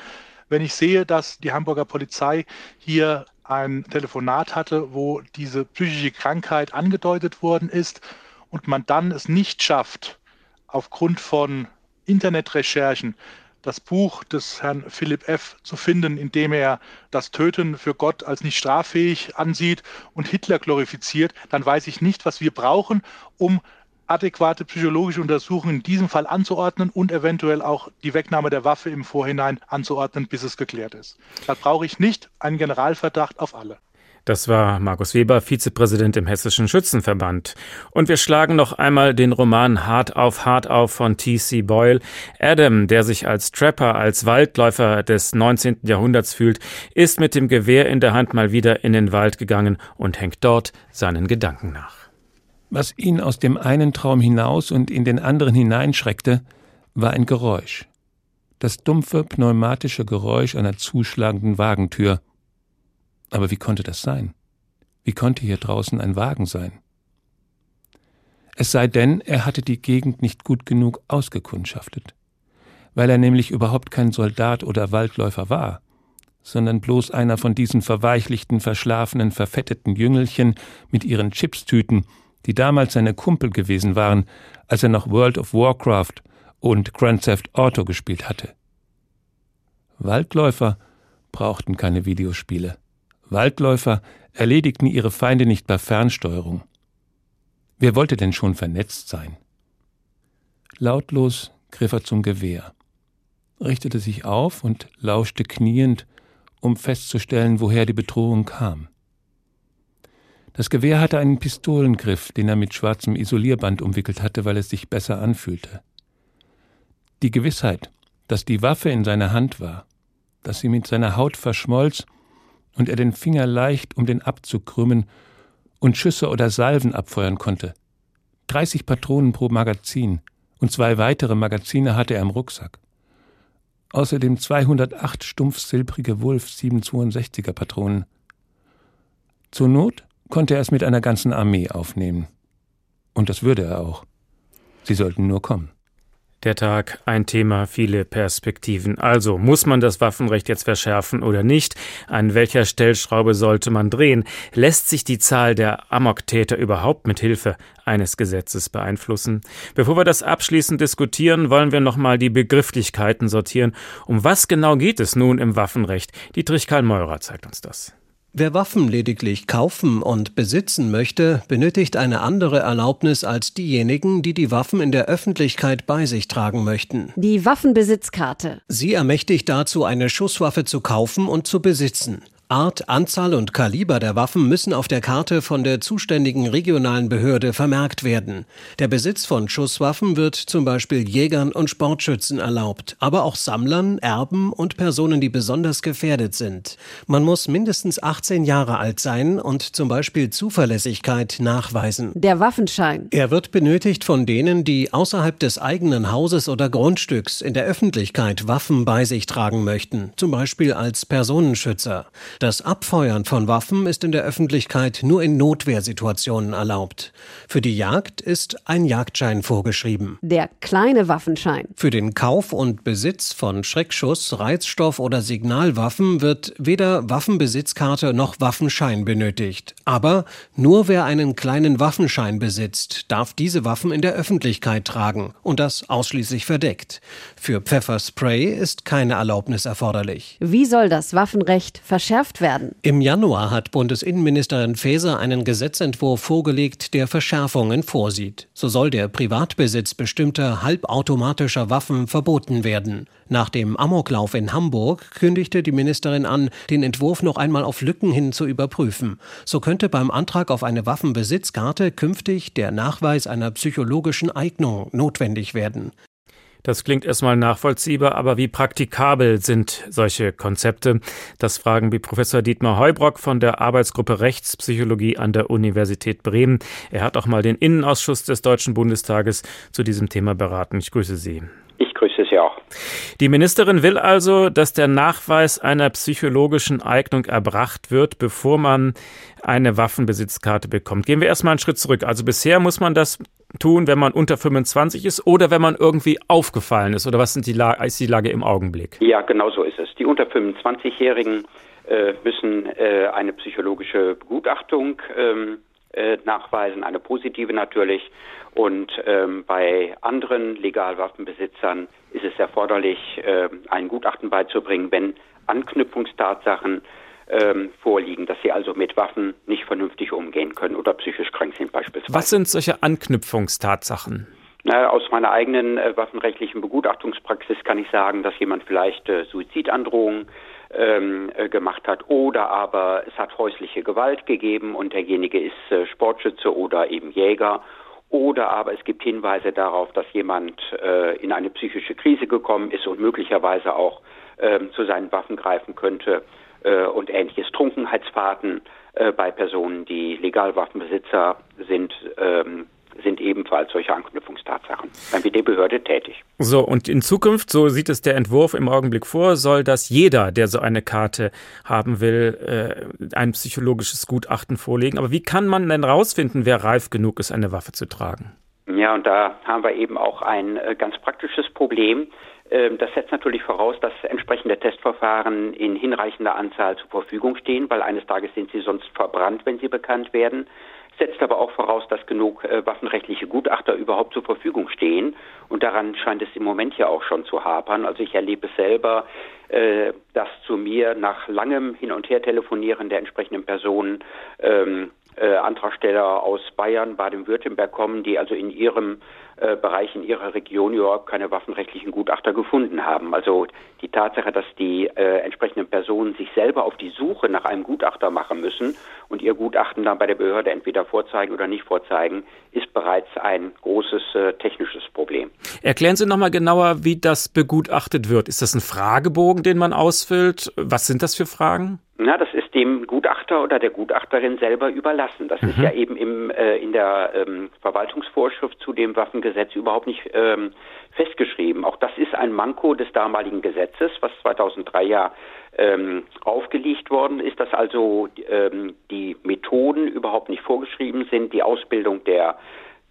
Wenn ich sehe, dass die Hamburger Polizei hier ein Telefonat hatte, wo diese psychische Krankheit angedeutet worden ist und man dann es nicht schafft, aufgrund von Internetrecherchen das Buch des Herrn Philipp F. zu finden, in dem er das Töten für Gott als nicht straffähig ansieht und Hitler glorifiziert, dann weiß ich nicht, was wir brauchen, um adäquate psychologische Untersuchungen in diesem Fall anzuordnen und eventuell auch die Wegnahme der Waffe im Vorhinein anzuordnen, bis es geklärt ist. Da brauche ich nicht einen Generalverdacht auf alle. Das war Markus Weber, Vizepräsident im Hessischen Schützenverband. Und wir schlagen noch einmal den Roman Hart auf Hart auf von T.C. Boyle. Adam, der sich als Trapper, als Waldläufer des 19. Jahrhunderts fühlt, ist mit dem Gewehr in der Hand mal wieder in den Wald gegangen und hängt dort seinen Gedanken nach. Was ihn aus dem einen Traum hinaus und in den anderen hineinschreckte, war ein Geräusch. Das dumpfe pneumatische Geräusch einer zuschlagenden Wagentür. Aber wie konnte das sein? Wie konnte hier draußen ein Wagen sein? Es sei denn, er hatte die Gegend nicht gut genug ausgekundschaftet, weil er nämlich überhaupt kein Soldat oder Waldläufer war, sondern bloß einer von diesen verweichlichten, verschlafenen, verfetteten Jüngelchen mit ihren Chipstüten, die damals seine Kumpel gewesen waren, als er noch World of Warcraft und Grand Theft Auto gespielt hatte. Waldläufer brauchten keine Videospiele. Waldläufer erledigten ihre Feinde nicht per Fernsteuerung. Wer wollte denn schon vernetzt sein? Lautlos griff er zum Gewehr, richtete sich auf und lauschte kniend, um festzustellen, woher die Bedrohung kam. Das Gewehr hatte einen Pistolengriff, den er mit schwarzem Isolierband umwickelt hatte, weil es sich besser anfühlte. Die Gewissheit, dass die Waffe in seiner Hand war, dass sie mit seiner Haut verschmolz und er den Finger leicht um den Abzug krümmen und Schüsse oder Salven abfeuern konnte. 30 Patronen pro Magazin und zwei weitere Magazine hatte er im Rucksack. Außerdem 208 stumpf silbrige Wulf 762er Patronen. Zur Not konnte er es mit einer ganzen Armee aufnehmen. Und das würde er auch. Sie sollten nur kommen. Der Tag, ein Thema, viele Perspektiven. Also, muss man das Waffenrecht jetzt verschärfen oder nicht? An welcher Stellschraube sollte man drehen? Lässt sich die Zahl der Amoktäter überhaupt mit Hilfe eines Gesetzes beeinflussen? Bevor wir das abschließend diskutieren, wollen wir nochmal die Begrifflichkeiten sortieren. Um was genau geht es nun im Waffenrecht? Dietrich Karl Meurer zeigt uns das. Wer Waffen lediglich kaufen und besitzen möchte, benötigt eine andere Erlaubnis als diejenigen, die die Waffen in der Öffentlichkeit bei sich tragen möchten. Die Waffenbesitzkarte. Sie ermächtigt dazu, eine Schusswaffe zu kaufen und zu besitzen. Art, Anzahl und Kaliber der Waffen müssen auf der Karte von der zuständigen regionalen Behörde vermerkt werden. Der Besitz von Schusswaffen wird zum Beispiel Jägern und Sportschützen erlaubt, aber auch Sammlern, Erben und Personen, die besonders gefährdet sind. Man muss mindestens 18 Jahre alt sein und zum Beispiel Zuverlässigkeit nachweisen. Der Waffenschein. Er wird benötigt von denen, die außerhalb des eigenen Hauses oder Grundstücks in der Öffentlichkeit Waffen bei sich tragen möchten, zum Beispiel als Personenschützer. Das Abfeuern von Waffen ist in der Öffentlichkeit nur in Notwehrsituationen erlaubt. Für die Jagd ist ein Jagdschein vorgeschrieben. Der kleine Waffenschein. Für den Kauf und Besitz von Schreckschuss, Reizstoff oder Signalwaffen wird weder Waffenbesitzkarte noch Waffenschein benötigt. Aber nur wer einen kleinen Waffenschein besitzt, darf diese Waffen in der Öffentlichkeit tragen und das ausschließlich verdeckt. Für Pfefferspray ist keine Erlaubnis erforderlich. Wie soll das Waffenrecht verschärft verschärft werden. Im Januar hat Bundesinnenministerin Faeser einen Gesetzentwurf vorgelegt, der Verschärfungen vorsieht. So soll der Privatbesitz bestimmter halbautomatischer Waffen verboten werden. Nach dem Amoklauf in Hamburg kündigte die Ministerin an, den Entwurf noch einmal auf Lücken hin zu überprüfen. So könnte beim Antrag auf eine Waffenbesitzkarte künftig der Nachweis einer psychologischen Eignung notwendig werden. Das klingt erstmal nachvollziehbar, aber wie praktikabel sind solche Konzepte? Das fragen wir Professor Dietmar Heubrock von der Arbeitsgruppe Rechtspsychologie an der Universität Bremen. Er hat auch mal den Innenausschuss des Deutschen Bundestages zu diesem Thema beraten. Ich grüße Sie. Ich grüße Sie auch. Die Ministerin will also, dass der Nachweis einer psychologischen Eignung erbracht wird, bevor man eine Waffenbesitzkarte bekommt. Gehen wir erstmal einen Schritt zurück. Also bisher muss man das tun, wenn man unter 25 ist oder wenn man irgendwie aufgefallen ist? Oder was die ist die Lage im Augenblick? Ja, genau so ist es. Die unter 25-Jährigen äh, müssen äh, eine psychologische Begutachtung ähm, äh, nachweisen, eine positive natürlich. Und ähm, bei anderen Legalwaffenbesitzern ist es erforderlich, äh, ein Gutachten beizubringen, wenn Anknüpfungstatsachen ähm, vorliegen, dass sie also mit Waffen nicht vernünftig umgehen können oder psychisch krank sind beispielsweise. Was sind solche Anknüpfungstatsachen? Na, aus meiner eigenen äh, waffenrechtlichen Begutachtungspraxis kann ich sagen, dass jemand vielleicht äh, Suizidandrohungen ähm, äh, gemacht hat oder aber es hat häusliche Gewalt gegeben und derjenige ist äh, Sportschütze oder eben Jäger oder aber es gibt Hinweise darauf, dass jemand äh, in eine psychische Krise gekommen ist und möglicherweise auch ähm, zu seinen Waffen greifen könnte äh, und ähnliches. Trunkenheitsfahrten äh, bei Personen, die Legalwaffenbesitzer sind, ähm, sind ebenfalls solche Anknüpfungstatsachen. Dann wird die Behörde tätig. So, und in Zukunft, so sieht es der Entwurf im Augenblick vor, soll das jeder, der so eine Karte haben will, äh, ein psychologisches Gutachten vorlegen. Aber wie kann man denn rausfinden, wer reif genug ist, eine Waffe zu tragen? Ja, und da haben wir eben auch ein äh, ganz praktisches Problem. Ähm, das setzt natürlich voraus, dass entsprechende Testverfahren in hinreichender Anzahl zur Verfügung stehen, weil eines Tages sind sie sonst verbrannt, wenn sie bekannt werden. Setzt aber auch voraus, dass genug äh, waffenrechtliche Gutachter überhaupt zur Verfügung stehen. Und daran scheint es im Moment ja auch schon zu hapern. Also ich erlebe es selber, äh, dass zu mir nach langem Hin- und Her telefonieren der entsprechenden Personen ähm, äh, Antragsteller aus Bayern, Baden-Württemberg kommen, die also in ihrem äh, Bereich, in ihrer Region überhaupt keine waffenrechtlichen Gutachter gefunden haben. Also die Tatsache, dass die äh, entsprechenden Personen sich selber auf die Suche nach einem Gutachter machen müssen und ihr Gutachten dann bei der Behörde entweder vorzeigen oder nicht vorzeigen, ist bereits ein großes äh, technisches Problem. Erklären Sie nochmal genauer, wie das begutachtet wird. Ist das ein Fragebogen, den man ausfüllt? Was sind das für Fragen? Na, das ist dem Gutachter oder der Gutachterin selber überlassen. Das mhm. ist ja eben im, äh, in der ähm, Verwaltungsvorschrift zu dem Waffengesetz überhaupt nicht ähm, festgeschrieben. Auch das ist ein Manko des damaligen Gesetzes, was 2003 ja ähm, aufgelegt worden ist, dass also ähm, die Methoden überhaupt nicht vorgeschrieben sind, die Ausbildung der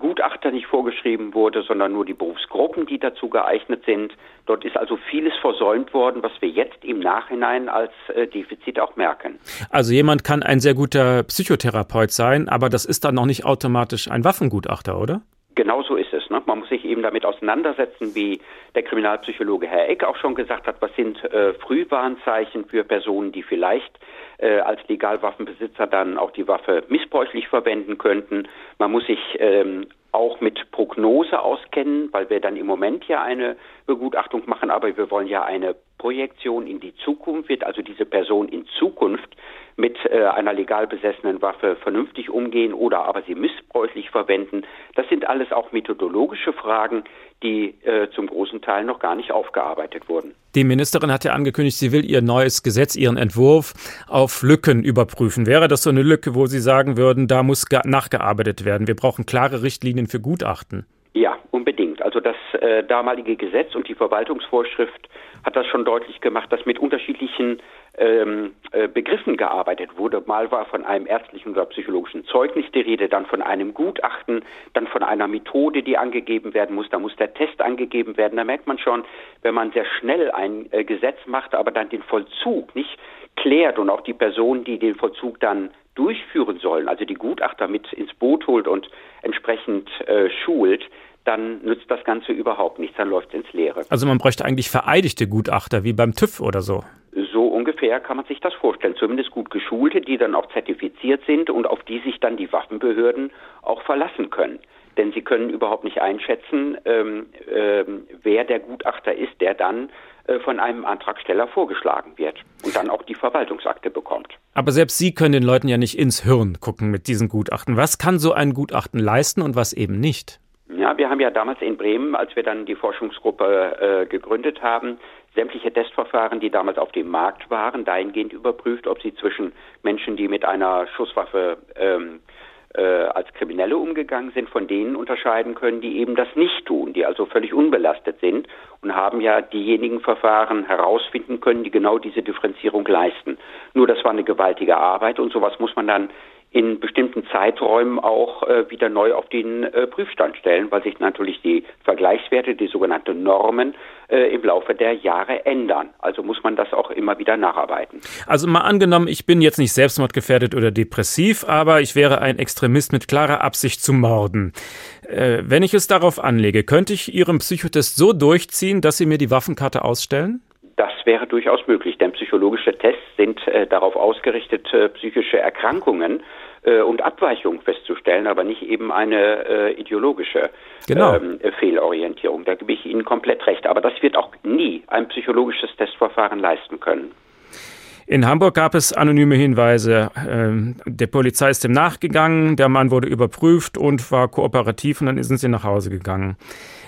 Gutachter nicht vorgeschrieben wurde, sondern nur die Berufsgruppen, die dazu geeignet sind. Dort ist also vieles versäumt worden, was wir jetzt im Nachhinein als äh, Defizit auch merken. Also jemand kann ein sehr guter Psychotherapeut sein, aber das ist dann noch nicht automatisch ein Waffengutachter, oder? Genau so ist es. Ne? Man muss sich eben damit auseinandersetzen, wie der Kriminalpsychologe Herr Eck auch schon gesagt hat, was sind äh, Frühwarnzeichen für Personen, die vielleicht äh, als Legalwaffenbesitzer dann auch die Waffe missbräuchlich verwenden könnten. Man muss sich ähm, auch mit Prognose auskennen, weil wir dann im Moment ja eine Begutachtung machen, aber wir wollen ja eine Projektion in die Zukunft. Wird also diese Person in Zukunft mit äh, einer legal besessenen Waffe vernünftig umgehen oder aber sie missbräuchlich verwenden? Das sind alles auch methodologische Fragen, die äh, zum großen Teil noch gar nicht aufgearbeitet wurden. Die Ministerin hat ja angekündigt, sie will ihr neues Gesetz, ihren Entwurf auf Lücken überprüfen. Wäre das so eine Lücke, wo Sie sagen würden, da muss nachgearbeitet werden? Wir brauchen klare Richtlinien für Gutachten. Ja, unbedingt. Also das äh, damalige Gesetz und die Verwaltungsvorschrift hat das schon deutlich gemacht, dass mit unterschiedlichen ähm, äh, Begriffen gearbeitet wurde. Mal war von einem ärztlichen oder psychologischen Zeugnis die Rede, dann von einem Gutachten, dann von einer Methode, die angegeben werden muss. Da muss der Test angegeben werden. Da merkt man schon, wenn man sehr schnell ein äh, Gesetz macht, aber dann den Vollzug nicht klärt und auch die Personen, die den Vollzug dann durchführen sollen, also die Gutachter mit ins Boot holt und entsprechend äh, schult, dann nützt das Ganze überhaupt nichts, dann läuft es ins Leere. Also man bräuchte eigentlich vereidigte Gutachter, wie beim TÜV oder so. So ungefähr kann man sich das vorstellen. Zumindest gut geschulte, die dann auch zertifiziert sind und auf die sich dann die Waffenbehörden auch verlassen können. Denn sie können überhaupt nicht einschätzen, ähm, ähm, wer der Gutachter ist, der dann äh, von einem Antragsteller vorgeschlagen wird und dann auch die Verwaltungsakte bekommt. Aber selbst Sie können den Leuten ja nicht ins Hirn gucken mit diesen Gutachten. Was kann so ein Gutachten leisten und was eben nicht? Ja, wir haben ja damals in Bremen, als wir dann die Forschungsgruppe äh, gegründet haben, sämtliche Testverfahren, die damals auf dem Markt waren, dahingehend überprüft, ob sie zwischen Menschen, die mit einer Schusswaffe ähm, äh, als Kriminelle umgegangen sind, von denen unterscheiden können, die eben das nicht tun, die also völlig unbelastet sind und haben ja diejenigen Verfahren herausfinden können, die genau diese Differenzierung leisten. Nur das war eine gewaltige Arbeit und sowas muss man dann in bestimmten Zeiträumen auch äh, wieder neu auf den äh, Prüfstand stellen, weil sich natürlich die Vergleichswerte, die sogenannten Normen, äh, im Laufe der Jahre ändern. Also muss man das auch immer wieder nacharbeiten. Also mal angenommen, ich bin jetzt nicht selbstmordgefährdet oder depressiv, aber ich wäre ein Extremist mit klarer Absicht zu morden. Äh, wenn ich es darauf anlege, könnte ich Ihren Psychotest so durchziehen, dass Sie mir die Waffenkarte ausstellen? Das wäre durchaus möglich, denn psychologische Tests sind äh, darauf ausgerichtet, äh, psychische Erkrankungen äh, und Abweichungen festzustellen, aber nicht eben eine äh, ideologische genau. ähm, Fehlorientierung. Da gebe ich Ihnen komplett recht. Aber das wird auch nie ein psychologisches Testverfahren leisten können. In Hamburg gab es anonyme Hinweise. Ähm, der Polizei ist dem nachgegangen, der Mann wurde überprüft und war kooperativ und dann sind sie nach Hause gegangen.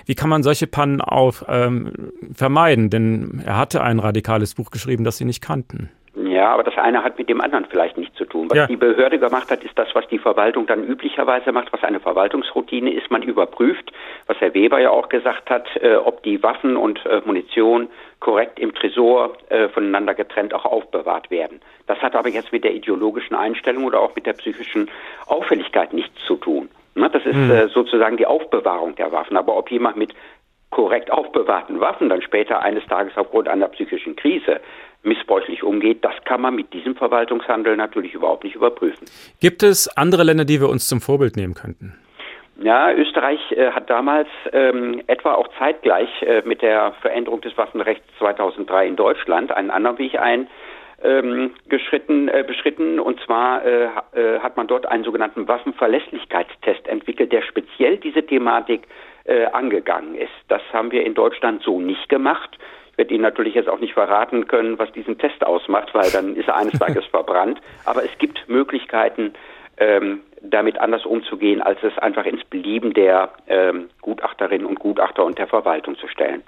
Wie kann man solche Pannen auch ähm, vermeiden? Denn er hatte ein radikales Buch geschrieben, das sie nicht kannten. Ja, aber das eine hat mit dem anderen vielleicht nichts zu tun. Was ja. die Behörde gemacht hat, ist das, was die Verwaltung dann üblicherweise macht, was eine Verwaltungsroutine ist. Man überprüft, was Herr Weber ja auch gesagt hat, äh, ob die Waffen und äh, Munition korrekt im Tresor äh, voneinander getrennt auch aufbewahrt werden. Das hat aber jetzt mit der ideologischen Einstellung oder auch mit der psychischen Auffälligkeit nichts zu tun. Das ist hm. äh, sozusagen die Aufbewahrung der Waffen. Aber ob jemand mit korrekt aufbewahrten Waffen dann später eines Tages aufgrund einer psychischen Krise missbräuchlich umgeht, das kann man mit diesem Verwaltungshandel natürlich überhaupt nicht überprüfen. Gibt es andere Länder, die wir uns zum Vorbild nehmen könnten? Ja, Österreich äh, hat damals ähm, etwa auch zeitgleich äh, mit der Veränderung des Waffenrechts 2003 in Deutschland einen anderen Weg ein ähm, geschritten, äh, beschritten. Und zwar äh, äh, hat man dort einen sogenannten Waffenverlässlichkeitstest entwickelt, der speziell diese Thematik äh, angegangen ist. Das haben wir in Deutschland so nicht gemacht. Ich werde Ihnen natürlich jetzt auch nicht verraten können, was diesen Test ausmacht, weil dann ist er eines Tages verbrannt. Aber es gibt Möglichkeiten, ähm, damit anders umzugehen, als es einfach ins Belieben der ähm, Gutachterinnen und Gutachter und der Verwaltung zu stellen.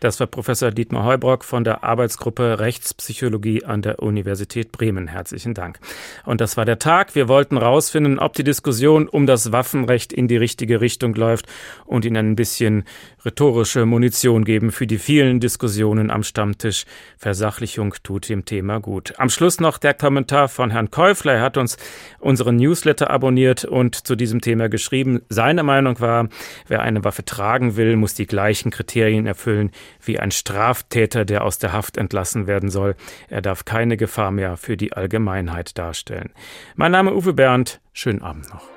Das war Professor Dietmar Heubrock von der Arbeitsgruppe Rechtspsychologie an der Universität Bremen. Herzlichen Dank. Und das war der Tag. Wir wollten herausfinden, ob die Diskussion um das Waffenrecht in die richtige Richtung läuft und Ihnen ein bisschen rhetorische Munition geben für die vielen Diskussionen am Stammtisch. Versachlichung tut dem Thema gut. Am Schluss noch der Kommentar von Herrn Käufler. Er hat uns unseren Newsletter abonniert abonniert und zu diesem Thema geschrieben. Seine Meinung war, wer eine Waffe tragen will, muss die gleichen Kriterien erfüllen wie ein Straftäter, der aus der Haft entlassen werden soll. Er darf keine Gefahr mehr für die Allgemeinheit darstellen. Mein Name Uwe Bernd. Schönen Abend noch.